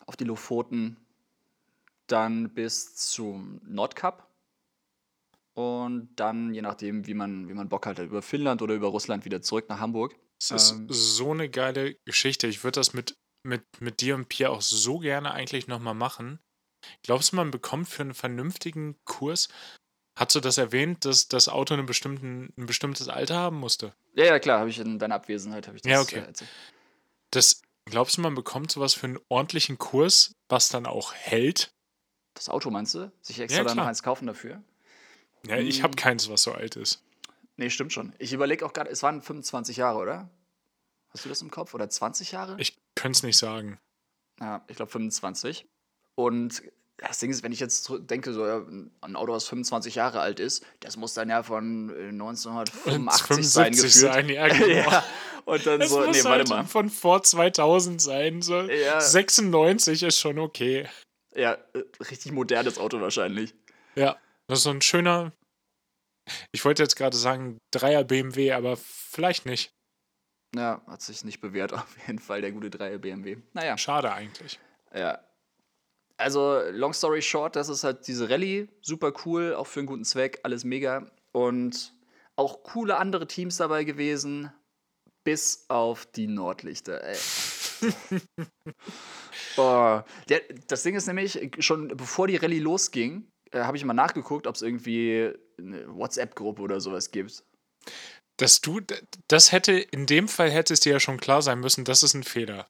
auf die Lofoten, dann bis zum Nordkap und dann, je nachdem, wie man, wie man Bock hat, über Finnland oder über Russland wieder zurück nach Hamburg. Es ist Ähm. so eine geile Geschichte. Ich würde das mit, mit, mit dir und Pia auch so gerne eigentlich nochmal machen. Glaubst du, man bekommt für einen vernünftigen Kurs, hast du das erwähnt, dass das Auto einen bestimmten, ein bestimmtes Alter haben musste? Ja, ja, klar, habe ich in deiner Abwesenheit habe ich das Ja, okay. äh, erzählt. Das, glaubst du, man bekommt sowas für einen ordentlichen Kurs, was dann auch hält? Das Auto meinst du? Sich extra Ja, dann noch eins kaufen dafür? Ja, ich habe Hm. keins, was so alt ist. Nee, stimmt schon. Ich überlege auch gerade, es waren 25 Jahre, oder? Hast du das im Kopf? Oder 20 Jahre? Ich könnte es nicht sagen. Ja, ich glaube 25. Und das Ding ist, wenn ich jetzt denke, so ein Auto, das 25 Jahre alt ist, das muss dann ja von äh, 1985 sein 75 gefühlt. sein, ja, genau. ja. Und dann Es so, muss nee, halt warte mal. von vor 2000 sein. So Ja. 96 ist schon okay. Ja, äh, richtig modernes Auto wahrscheinlich. Ja, das ist so ein schöner. Ich wollte jetzt gerade sagen, Dreier BMW, aber vielleicht nicht. Ja, hat sich nicht bewährt, auf jeden Fall, der gute 3 BMW. Naja. Schade eigentlich. Ja. Also, long story short, das ist halt diese Rallye, super cool, auch für einen guten Zweck, alles mega. Und auch coole andere Teams dabei gewesen, bis auf die Nordlichter. Ey. Der, das Ding ist nämlich, schon bevor die Rallye losging, äh, habe ich mal nachgeguckt, ob es irgendwie eine WhatsApp-Gruppe oder sowas gibt. Dass du, das hätte, in dem Fall hätte es dir ja schon klar sein müssen, das ist ein Fehler.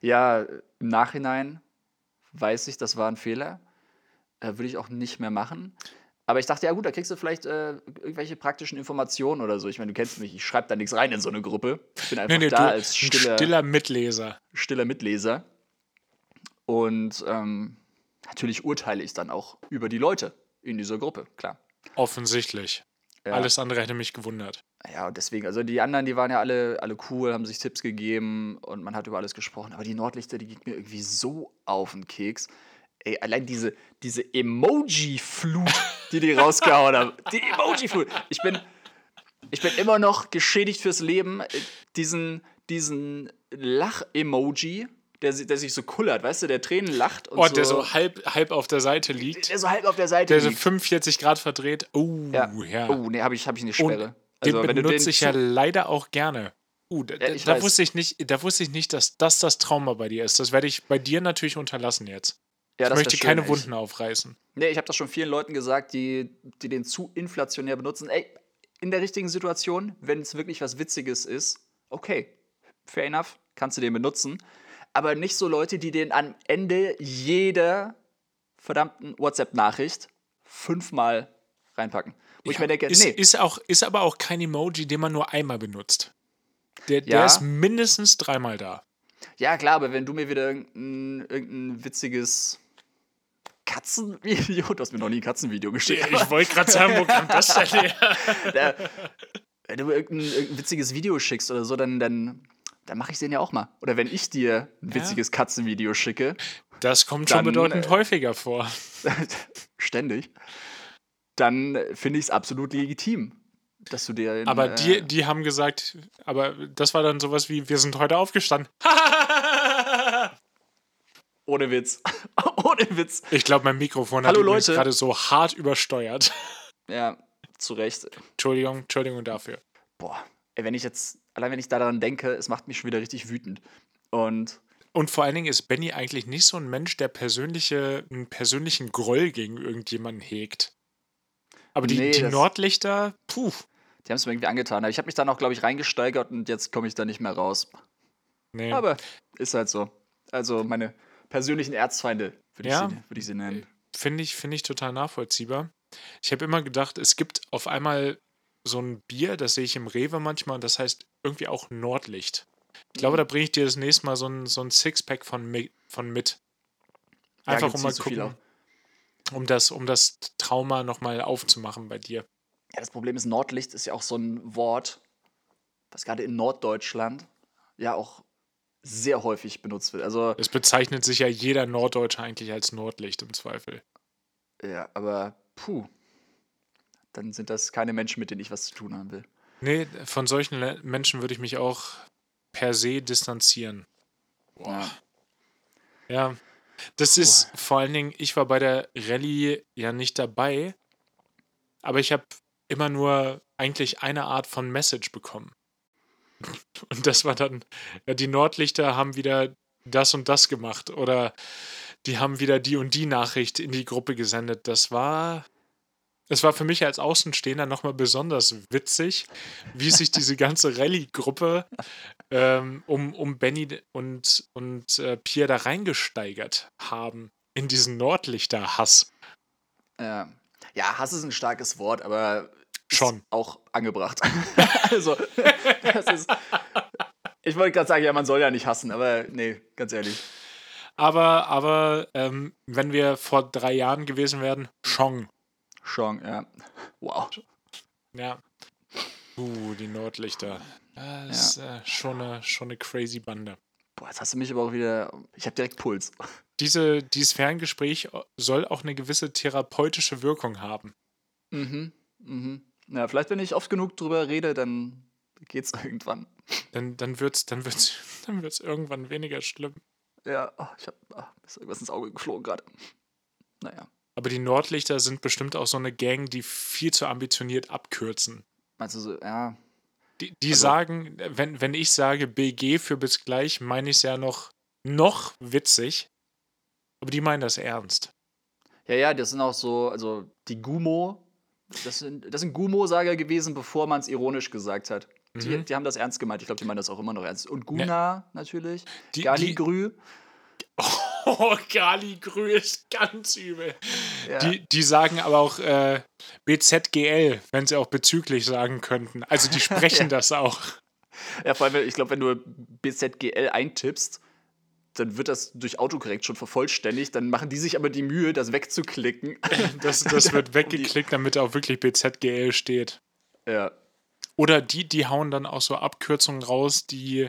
Ja, im Nachhinein weiß ich, das war ein Fehler. Äh, Würde ich auch nicht mehr machen. Aber ich dachte, ja gut, da kriegst du vielleicht äh, irgendwelche praktischen Informationen oder so. Ich meine, du kennst mich, ich schreibe da nichts rein in so eine Gruppe. Ich bin einfach Nee, nee, da du, als stiller, stiller Mitleser. stiller Mitleser. Und ähm, natürlich urteile ich dann auch über die Leute in dieser Gruppe, klar. Offensichtlich. Ja. Alles andere hätte mich gewundert. Ja, und deswegen, also die anderen, die waren ja alle, alle cool, haben sich Tipps gegeben und man hat über alles gesprochen. Aber die Nordlichter, die geht mir irgendwie so auf den Keks. Ey, allein diese, diese Emoji-Flut, die die rausgehauen haben. Die Emoji-Flut. Ich bin, ich bin immer noch geschädigt fürs Leben. Diesen, diesen Lach-Emoji, der, der sich so kullert, weißt du, der Tränen lacht und Oh, so, der so halb, halb auf der Seite liegt. der so halb auf der Seite Der so liegt. 45 Grad verdreht. Oh, Ja. ja. Oh, nee, habe ich, hab ich eine Und Sperre. Also, den benutze ich zu- ja leider auch gerne. Uh, da, Ja, ich da, wusste ich nicht, da wusste ich nicht, dass das das Trauma bei dir ist. Das werde ich bei dir natürlich unterlassen jetzt. ja, Ich möchte schön, keine. Wunden aufreißen. Nee, ich habe das schon vielen Leuten gesagt, die, die den zu inflationär benutzen. Ey, in der richtigen Situation, wenn es wirklich was Witziges ist, okay, fair enough, kannst du den benutzen. Aber nicht so Leute, die den am Ende jeder verdammten WhatsApp-Nachricht fünfmal reinpacken. Wo ich mir denke, ist, nee. ist, auch, ist aber auch kein Emoji, den man nur einmal benutzt. Der, der Ja. ist mindestens dreimal da. Ja, klar, aber wenn du mir wieder irgendein, irgendein witziges Katzenvideo, du hast mir noch nie ein Katzenvideo geschickt, Ich wollte gerade sagen, wo kam das denn her? wenn du mir irgendein, irgendein witziges Video schickst oder so, dann, dann, dann mache ich den ja auch mal. Oder wenn ich dir ein Ja. witziges Katzenvideo schicke, Das kommt schon Dann, bedeutend äh, häufiger vor. ständig, dann finde ich es absolut legitim, dass du dir. in, Aber äh, die, die haben gesagt, aber das war dann sowas wie, wir sind heute aufgestanden. Ohne Witz. Ohne Witz. Ich glaube, mein Mikrofon Hallo, hat gerade so hart übersteuert. Ja, zu Recht. Entschuldigung, Entschuldigung dafür. Boah, ey, wenn ich jetzt, allein wenn ich daran denke, es macht mich schon wieder richtig wütend. Und Und vor allen Dingen ist Benny eigentlich nicht so ein Mensch, der persönliche, einen persönlichen Groll gegen irgendjemanden hegt. Aber die, Nee, die Nordlichter, puh. die haben es mir irgendwie angetan. Aber ich habe mich dann auch, glaube ich, reingesteigert und jetzt komme ich da nicht mehr raus. Nee. Aber ist halt so. Also meine persönlichen Erzfeinde, würde ich, Ja. sie- würd ich sie nennen. Finde ich, finde ich total nachvollziehbar. Ich habe immer gedacht, es gibt auf einmal so ein Bier, das sehe ich im Rewe manchmal, und das heißt irgendwie auch Nordlicht. Ich glaube, Mhm. da bringe ich dir das nächste Mal so ein, so ein Sixpack von, von mit. Ja, Einfach gibt's um mal so gucken, um das, um das Trauma nochmal aufzumachen bei dir. Ja, das Problem ist, Nordlicht ist ja auch so ein Wort, was gerade in Norddeutschland ja auch sehr häufig benutzt wird. Also, Es bezeichnet sich ja jeder Norddeutsche eigentlich als Nordlicht im Zweifel. ja, aber puh. Dann sind das keine Menschen, mit denen ich was zu tun haben will. Nee, von solchen Le Menschen würde ich mich auch per se distanzieren. Ja. Ja, das ist vor allen Dingen, ich war bei der Rallye ja nicht dabei, aber ich habe immer nur eigentlich eine Art von Message bekommen. Und das war dann, ja, die Nordlichter haben wieder das und das gemacht oder die haben wieder die und die Nachricht in die Gruppe gesendet. Das war, es war für mich als Außenstehender nochmal besonders witzig, wie sich diese ganze Rallye-Gruppe ähm, um, um Benny und, und äh, Pierre da reingesteigert haben in diesen Nordlichter-Hass. Ja. ja, Hass ist ein starkes Wort, aber ist Schon. auch angebracht. also, das ist. Ich wollte gerade sagen, ja, man soll ja nicht hassen, aber nee, ganz ehrlich. Aber, aber ähm, wenn wir vor drei Jahren gewesen wären, Chong. Schon, ja. Wow. Ja. Uh, die Nordlichter. Das ist äh, schon, eine, schon eine crazy Bande. Boah, jetzt hast du mich aber auch wieder. Ich habe direkt Puls. Diese, dieses Ferngespräch soll auch eine gewisse therapeutische Wirkung haben. Mhm. Mhm. Ja, vielleicht, wenn ich oft genug drüber rede, dann geht's irgendwann. Dann, dann wird es dann wird's, dann wird's irgendwann weniger schlimm. Ja, oh, ich hab. Ah, ist irgendwas ins Auge geflogen gerade. Naja. Aber die Nordlichter sind bestimmt auch so eine Gang, die viel zu ambitioniert abkürzen. Meinst du so, ja. Die, die Also- sagen, wenn, wenn ich sage BG für bis gleich, meine ich es ja noch, noch witzig. Aber die meinen das ernst. Ja, ja, das sind auch so, also die Gumo, das sind, das sind Gumo-Sager gewesen, bevor man es ironisch gesagt hat. Die, Mhm. die haben das ernst gemeint. Ich glaube, die meinen das auch immer noch ernst. Und Guna natürlich. Die- Galigrü. Oh, Galigrü ist ganz übel. Ja. Die, die sagen aber auch äh, BZGL, wenn sie auch bezüglich sagen könnten. Also die sprechen das auch. ja, vor allem, ich glaube, wenn du BZGL eintippst, dann wird das durch Autokorrekt schon vervollständigt. Dann machen die sich aber die Mühe, das wegzuklicken. Das, das wird weggeklickt, damit auch wirklich BZGL steht. ja. Oder die, die hauen dann auch so Abkürzungen raus, die,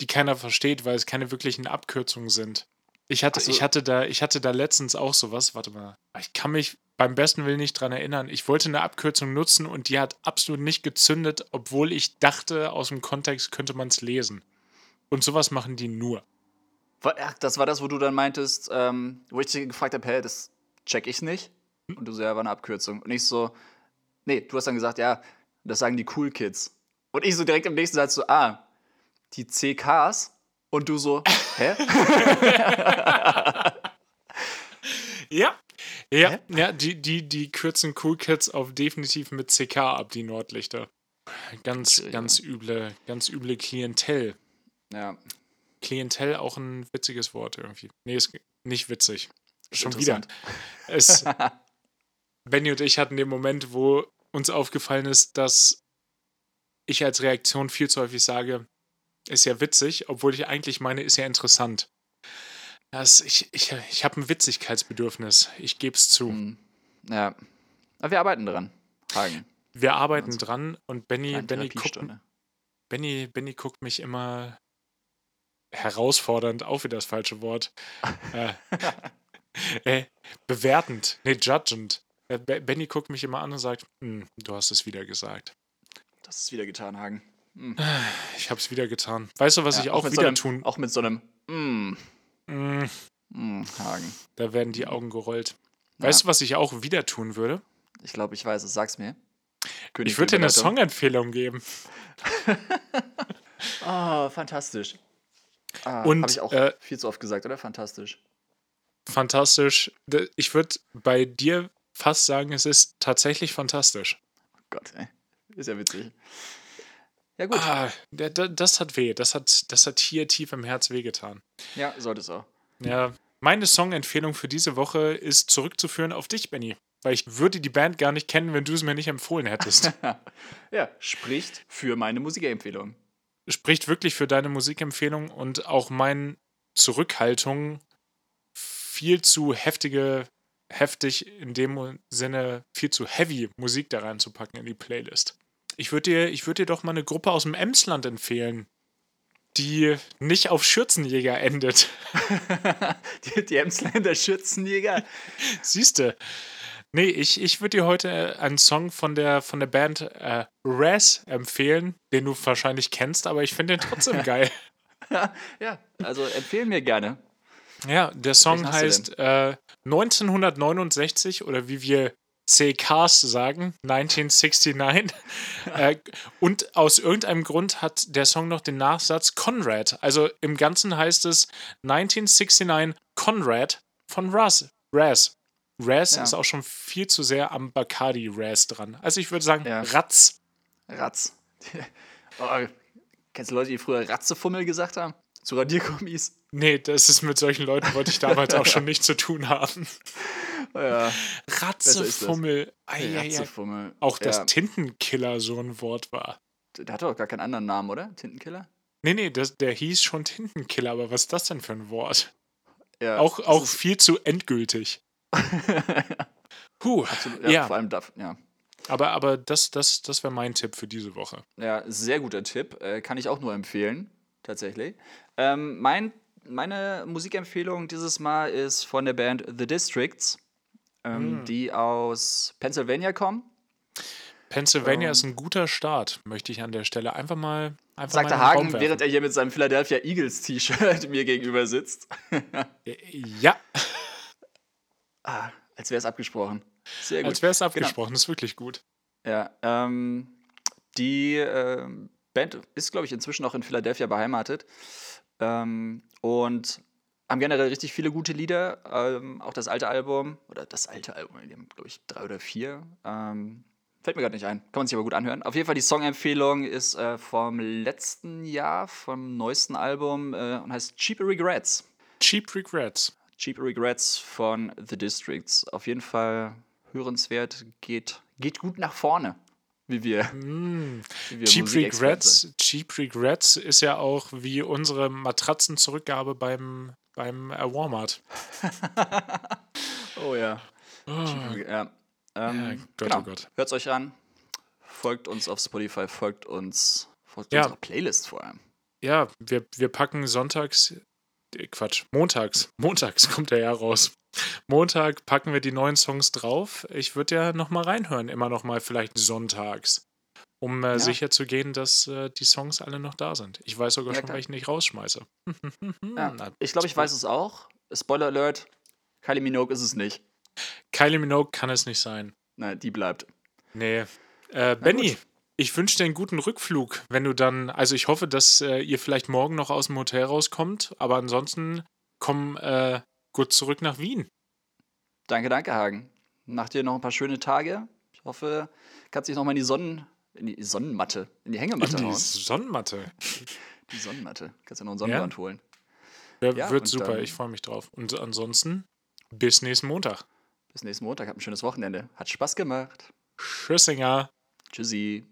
die keiner versteht, weil es keine wirklichen Abkürzungen sind. Ich hatte, so. ich, hatte da, ich hatte da letztens auch sowas, warte mal, ich kann mich beim besten Willen nicht dran erinnern. Ich wollte eine Abkürzung nutzen und die hat absolut nicht gezündet, obwohl ich dachte, aus dem Kontext könnte man es lesen. Und sowas machen die nur. Ach, das war das, wo du dann meintest, ähm, wo ich dich gefragt habe, hä, das check ich nicht. Und du so, ja, war eine Abkürzung. Und ich so, nee, du hast dann gesagt, ja, das sagen die Cool Kids. Und ich so direkt im nächsten Satz so, ah, die CKs. Und du so, hä? Ja. Ja, ja die, die, die kürzen Cool Kids auf definitiv mit CK ab, die Nordlichter. Ganz, ganz üble, ganz üble Klientel. ja, Klientel auch ein witziges Wort irgendwie. Nee, ist nicht witzig. Schon wieder. Es, Benny und ich hatten den Moment, wo uns aufgefallen ist, dass ich als Reaktion viel zu häufig sage, ist ja witzig, obwohl ich eigentlich meine, ist ja interessant. Das, ich ich, ich habe ein Witzigkeitsbedürfnis. Ich gebe es zu. Hm. Ja. Aber wir arbeiten dran, Hagen. Wir arbeiten Also, dran und Benny, Benny, guckt. Benny, Benny guckt mich immer herausfordernd, auch wieder das falsche Wort. äh, äh, bewertend, nee, judgend. Äh, Be- Benny guckt mich immer an und sagt, "Hm, du hast es wieder gesagt. Das ist wieder getan, Hagen. Hm. Ich habe es wieder getan. Weißt du, was Ja, ich auch mit wieder so einem, tun? Auch mit so einem mm, Mm, mm, Hagen. da werden die Augen gerollt. Ja. Weißt du, was ich auch wieder tun würde? Ich glaube, ich weiß es. Sag's mir. König Ich würde dir eine. Songempfehlung geben. Oh, fantastisch. Ah, Und, Habe ich auch äh, viel zu oft gesagt, oder? Fantastisch. Fantastisch. Ich würde bei dir fast sagen, es ist tatsächlich fantastisch. Gott, ey. Ist ja witzig. Ja, gut. Ah, der- der- das hat weh. Das hat, das hat hier tief im Herz wehgetan. Ja, sollte es auch. Ja, meine Songempfehlung für diese Woche ist zurückzuführen auf dich, Benny. Weil ich würde die Band gar nicht kennen, wenn du es mir nicht empfohlen hättest. Ja, spricht für meine Musikempfehlung. Spricht wirklich für deine Musikempfehlung und auch meine Zurückhaltung, viel zu heftige, heftig in dem Sinne, viel zu heavy Musik da reinzupacken in die Playlist. Ich würde dir, ich würd dir doch mal eine Gruppe aus dem Emsland empfehlen, die nicht auf Schürzenjäger endet. die, die Emsländer Schützenjäger. Siehste. Nee, ich, ich würde dir heute einen Song von der, von der Band äh, Raz empfehlen, den du wahrscheinlich kennst, aber ich finde den trotzdem geil. ja, also empfehlen mir gerne. Ja, der Song heißt äh, 1969 oder wie wir CKs sagen, 1969. äh, und aus irgendeinem Grund hat der Song noch den Nachsatz Conrad. Also im Ganzen heißt es 1969 Conrad von Raz. Raz. Raz Ja. ist auch schon viel zu sehr am Bacardi Raz dran. Also ich würde sagen, Ja. Ratz. Ratz. oh, kennst du Leute, die früher Ratzefummel gesagt haben? Zu Radiergummis? Nee, das ist mit solchen Leuten wollte ich damals auch schon nichts zu tun haben. Ja, Ratzefummel. Ratzefummel. Auch dass ja, Tintenkiller so ein Wort war. Der hat doch gar keinen anderen Namen, oder? Tintenkiller? Nee, nee, das, der hieß schon Tintenkiller, aber was ist das denn für ein Wort? Ja, Auch, auch viel zu endgültig. Puh, ja, ja, vor allem darf, ja. aber, aber das, das, das wäre mein Tipp für diese Woche. Ja, sehr guter Tipp. Äh, kann ich auch nur empfehlen, tatsächlich. Ähm, mein, meine Musikempfehlung dieses Mal ist von der Band The Districts, ähm, Hm. die aus Pennsylvania kommen. Pennsylvania Ähm. ist ein guter Start, möchte ich an der Stelle einfach mal einfach Sagte mal Hagen, während er hier mit seinem Philadelphia Eagles T-Shirt mir gegenüber sitzt. Äh, Ja, ah, als wäre es abgesprochen. Sehr gut. als wäre es Genau. abgesprochen, ist wirklich gut. Ja, ähm, die ähm, Band ist, glaube ich, inzwischen auch in Philadelphia beheimatet. Ähm, und haben generell richtig viele gute Lieder. Ähm, auch das alte Album, oder das alte Album, die haben, glaube ich, drei oder vier. Ähm, fällt mir gerade nicht ein. Kann man sich aber gut anhören. Auf jeden Fall, die Songempfehlung ist äh, vom letzten Jahr, vom neuesten Album äh, und heißt Cheap Regrets. Cheap Regrets. Cheap Regrets von The Districts. Auf jeden Fall hörenswert, geht, geht gut nach vorne, wie wir, Mm. wie wir Cheap Regrets, Cheap Regrets ist ja auch wie unsere Matratzenzurückgabe beim, beim äh, Walmart. Oh ja. Oh, Cheap ja. Ähm, Ja, Gott, genau. oh Gott. Hört's euch an. Folgt uns auf Spotify, folgt uns, folgt Ja. unserer Playlist vor allem. ja, wir, wir packen sonntags, äh, Quatsch, montags, montags kommt der ja raus. Montag packen wir die neuen Songs drauf. Ich würde ja nochmal reinhören, immer nochmal vielleicht sonntags, um äh, Ja. sicher zu gehen, dass äh, die Songs alle noch da sind. Ich weiß sogar Ja, schon, klar. welchen ich rausschmeiße. Ja. Na, Ich glaube, ich weiß es auch. Spoiler Alert: Kylie Minogue ist es nicht. Kylie Minogue kann es nicht sein. Nein, die bleibt. Nee. Äh, Benny, ich wünsche dir einen guten Rückflug, wenn du dann, also ich hoffe, dass äh, ihr vielleicht morgen noch aus dem Hotel rauskommt, aber ansonsten komm äh, gut zurück nach Wien. Danke, danke, Hagen. Nach dir noch ein paar schöne Tage. Ich hoffe, kannst dich noch mal in die Sonnen, in die Sonnenmatte, in die Hängematte In die hauen. Sonnenmatte. Die Sonnenmatte. Kannst ja noch ein Sonnenbrand holen. Ja, Ja, wird super, dann- ich freue mich drauf. Und ansonsten bis nächsten Montag. Bis nächsten Montag. Habt ein schönes Wochenende. Hat Spaß gemacht. Tschüssinger. Tschüssi.